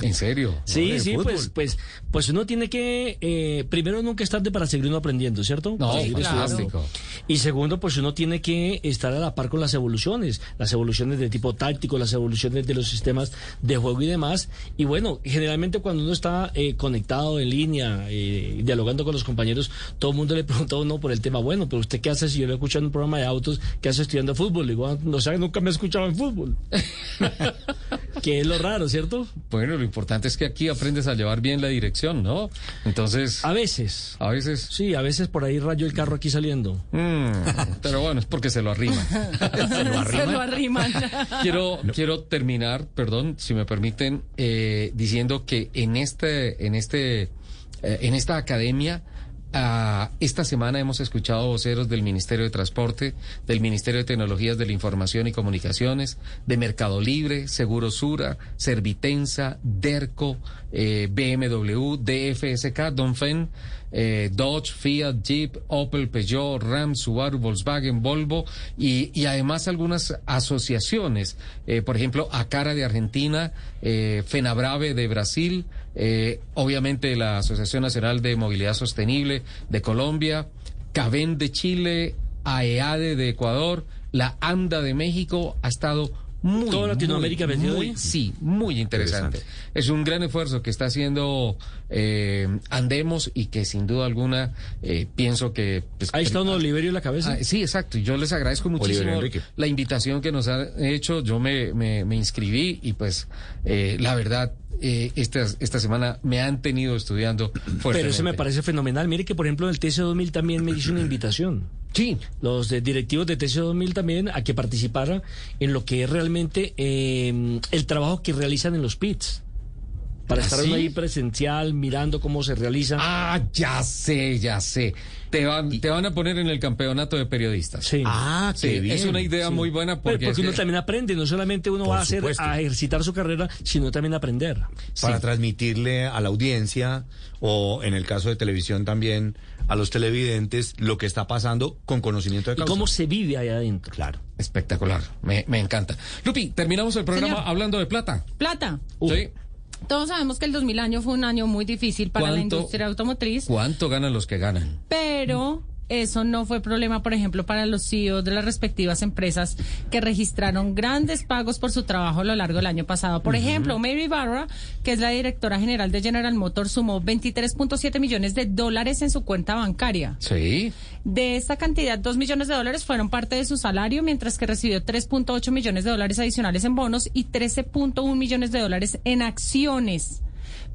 ¿En serio? Sí, sí, fútbol. pues, pues, pues uno tiene que, eh, primero nunca es tarde para seguir uno aprendiendo, ¿cierto? No, estudiando. Y segundo, pues uno tiene que estar a la par con las evoluciones, las evoluciones de tipo táctico, las evoluciones de los sistemas de juego y demás. Y bueno, generalmente cuando uno está eh, conectado en línea, eh, dialogando con los compañeros, todo el mundo le pregunta a uno por el tema, bueno, pero usted qué hace si yo le escucho en un programa de autos, ¿qué hace estudiando fútbol? Le digo, "Ah, no sé, nunca me he escuchado en fútbol. que es lo raro, ¿cierto? Bueno, lo importante es que aquí aprendes a llevar bien la dirección, ¿no? Entonces, A veces. a veces... Sí, a veces por ahí rayo el carro aquí saliendo. mm, pero bueno, es porque se lo arriman. Se lo arriman. quiero, quiero terminar, perdón, si me permiten, eh, diciendo que en este, en este, eh, en esta academia, ah, esta semana hemos escuchado voceros del Ministerio de Transporte, del Ministerio de Tecnologías de la Información y Comunicaciones, de Mercado Libre, Seguro Sura, Servitensa, Derco, eh, BMW, DFSK, Donfen, eh, Dodge, Fiat, Jeep, Opel, Peugeot, Ram, Subaru, Volkswagen, Volvo y, y además algunas asociaciones, eh, por ejemplo, Acara de Argentina, eh, Fenabrave de Brasil, eh, obviamente la Asociación Nacional de Movilidad Sostenible de Colombia, CAVEN de Chile, AEADE de Ecuador, la AMDA de México, ha estado muy, Toda Latinoamérica muy, metido muy- ahí. Sí, muy interesante. Es un gran esfuerzo que está haciendo eh, Andemos y que sin duda alguna eh, pienso que... pues, Ahí está pri- don Oliverio en la cabeza. Ah, sí, exacto. Y yo les agradezco muchísimo la invitación que nos han hecho. Yo me, me, me inscribí y pues eh, la verdad, eh, esta, esta semana me han tenido estudiando fuertemente. Pero eso me parece fenomenal. Mire que, por ejemplo, el TC2000 también me hizo una invitación. Sí. Los de directivos de TC2000 también a que participara en lo que es realmente eh, el trabajo que realizan en los pits. Para ¿Ah, estar sí? uno ahí presencial, mirando cómo se realiza. Ah, ya sé, ya sé. Te van, te van a poner en el campeonato de periodistas. Sí. Ah, Sí, qué bien. Es una idea Sí. muy buena Pero porque, porque es uno también aprende, no solamente uno Por va a hacer supuesto. a ejercitar su carrera, sino también a aprender. para transmitirle a la audiencia o en el caso de televisión también a los televidentes lo que está pasando con conocimiento de Y cómo se vive ahí adentro. Claro. Espectacular, me, me encanta. Lupi, terminamos el programa Señor. hablando de plata. Plata. Sí. Todos sabemos que el 2000 año fue un año muy difícil para la industria automotriz, ¿Cuánto ganan los que ganan? pero eso no fue problema, por ejemplo, para los CEOs de las respectivas empresas que registraron grandes pagos por su trabajo a lo largo del año pasado. Por ejemplo, Mary Barra, que es la directora general de General Motors, sumó 23.7 millones de dólares en su cuenta bancaria. Sí. De esta cantidad, 2 millones de dólares fueron parte de su salario, mientras que recibió 3.8 millones de dólares adicionales en bonos y 13.1 millones de dólares en acciones.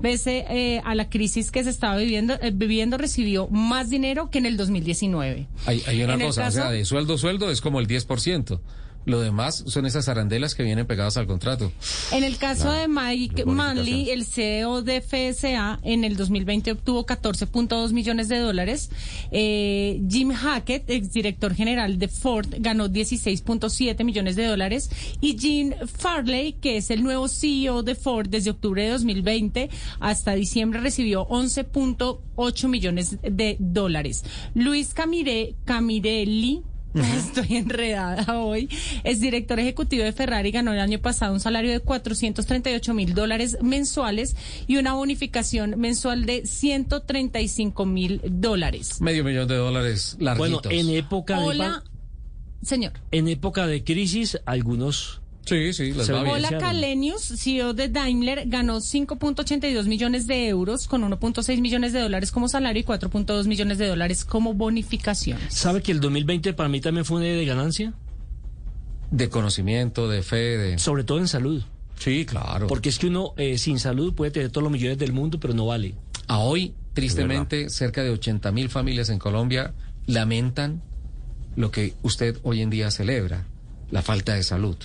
Pese eh, a la crisis que se estaba viviendo, eh, viviendo, recibió más dinero que en el 2019. Hay, hay una En cosa, caso- o sea, de sueldo sueldo es como el 10%. Lo demás son esas arandelas que vienen pegadas al contrato. En el caso de Mike. Manley, el CEO de FSA, en el 2020 obtuvo 14.2 millones de dólares. Eh, Jim Hackett, exdirector general de Ford, ganó 16.7 millones de dólares. Y Gene Farley, que es el nuevo CEO de Ford desde octubre de 2020 hasta diciembre, recibió 11.8 millones de dólares. Luis Camire, Camirelli, Estoy enredada hoy. Es director ejecutivo de Ferrari. Ganó el año pasado un salario de 438 mil dólares mensuales y una bonificación mensual de 135 mil dólares. Medio millón de dólares larguitos. Bueno, en época de Hola, señor. en época de crisis, algunos Sí, sí, se Hola beneficiaron. Kalenius, CEO de Daimler, ganó 5.82 millones de euros con 1.6 millones de dólares como salario y 4.2 millones de dólares como bonificación. ¿Sabe que el 2020 para mí también fue un año de ganancia? De conocimiento, de fe, de... Sobre todo en salud. Sí, claro. Porque es que uno eh, sin salud puede tener todos los millones del mundo, pero no vale. A hoy, tristemente, cerca de 80 mil familias en Colombia lamentan lo que usted hoy en día celebra, la falta de salud.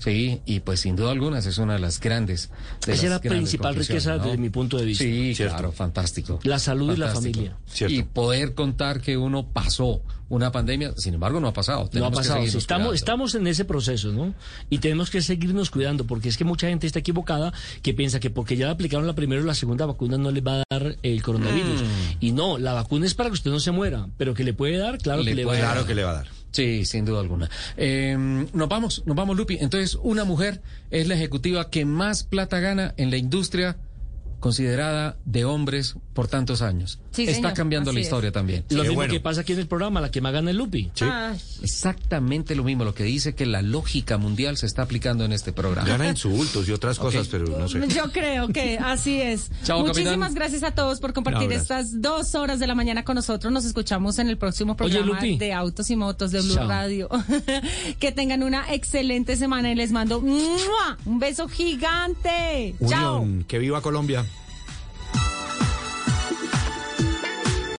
Sí, y pues sin duda alguna es una de las grandes. De Esa es la principal riqueza ¿no? desde mi punto de vista. Sí, Cierto. claro, fantástico. La salud y la familia. Y poder contar que uno pasó una pandemia, sin embargo, no ha pasado. No ha que pasado. seguirnos Estamos, cuidando. estamos en ese proceso, ¿no? Y tenemos que seguirnos cuidando, porque es que mucha gente está equivocada que piensa que porque ya le aplicaron la primera o la segunda vacuna no les va a dar el coronavirus. Mm. Y no, la vacuna es para que usted no se muera, pero que le puede dar, claro que le va a dar. Claro que le va a dar. Sí, sin duda alguna. Eh, nos vamos, nos vamos, Lupi. Entonces, una mujer es la ejecutiva que más plata gana en la industria considerada de hombres por tantos años. Sí, Está señor, cambiando la es. historia también. Lo mismo que pasa aquí en el programa, la que más gana el Lupi. Ay. Exactamente lo mismo, lo que dice que la lógica mundial se está aplicando en este programa. Gana insultos y otras cosas, pero no sé. Yo creo que así es. Chao, Muchísimas capitán. gracias a todos por compartir estas dos horas de la mañana con nosotros. Nos escuchamos en el próximo programa de Autos y Motos de Blue Chao. Radio. que tengan una excelente semana y les mando un beso gigante. Chao. Que viva Colombia.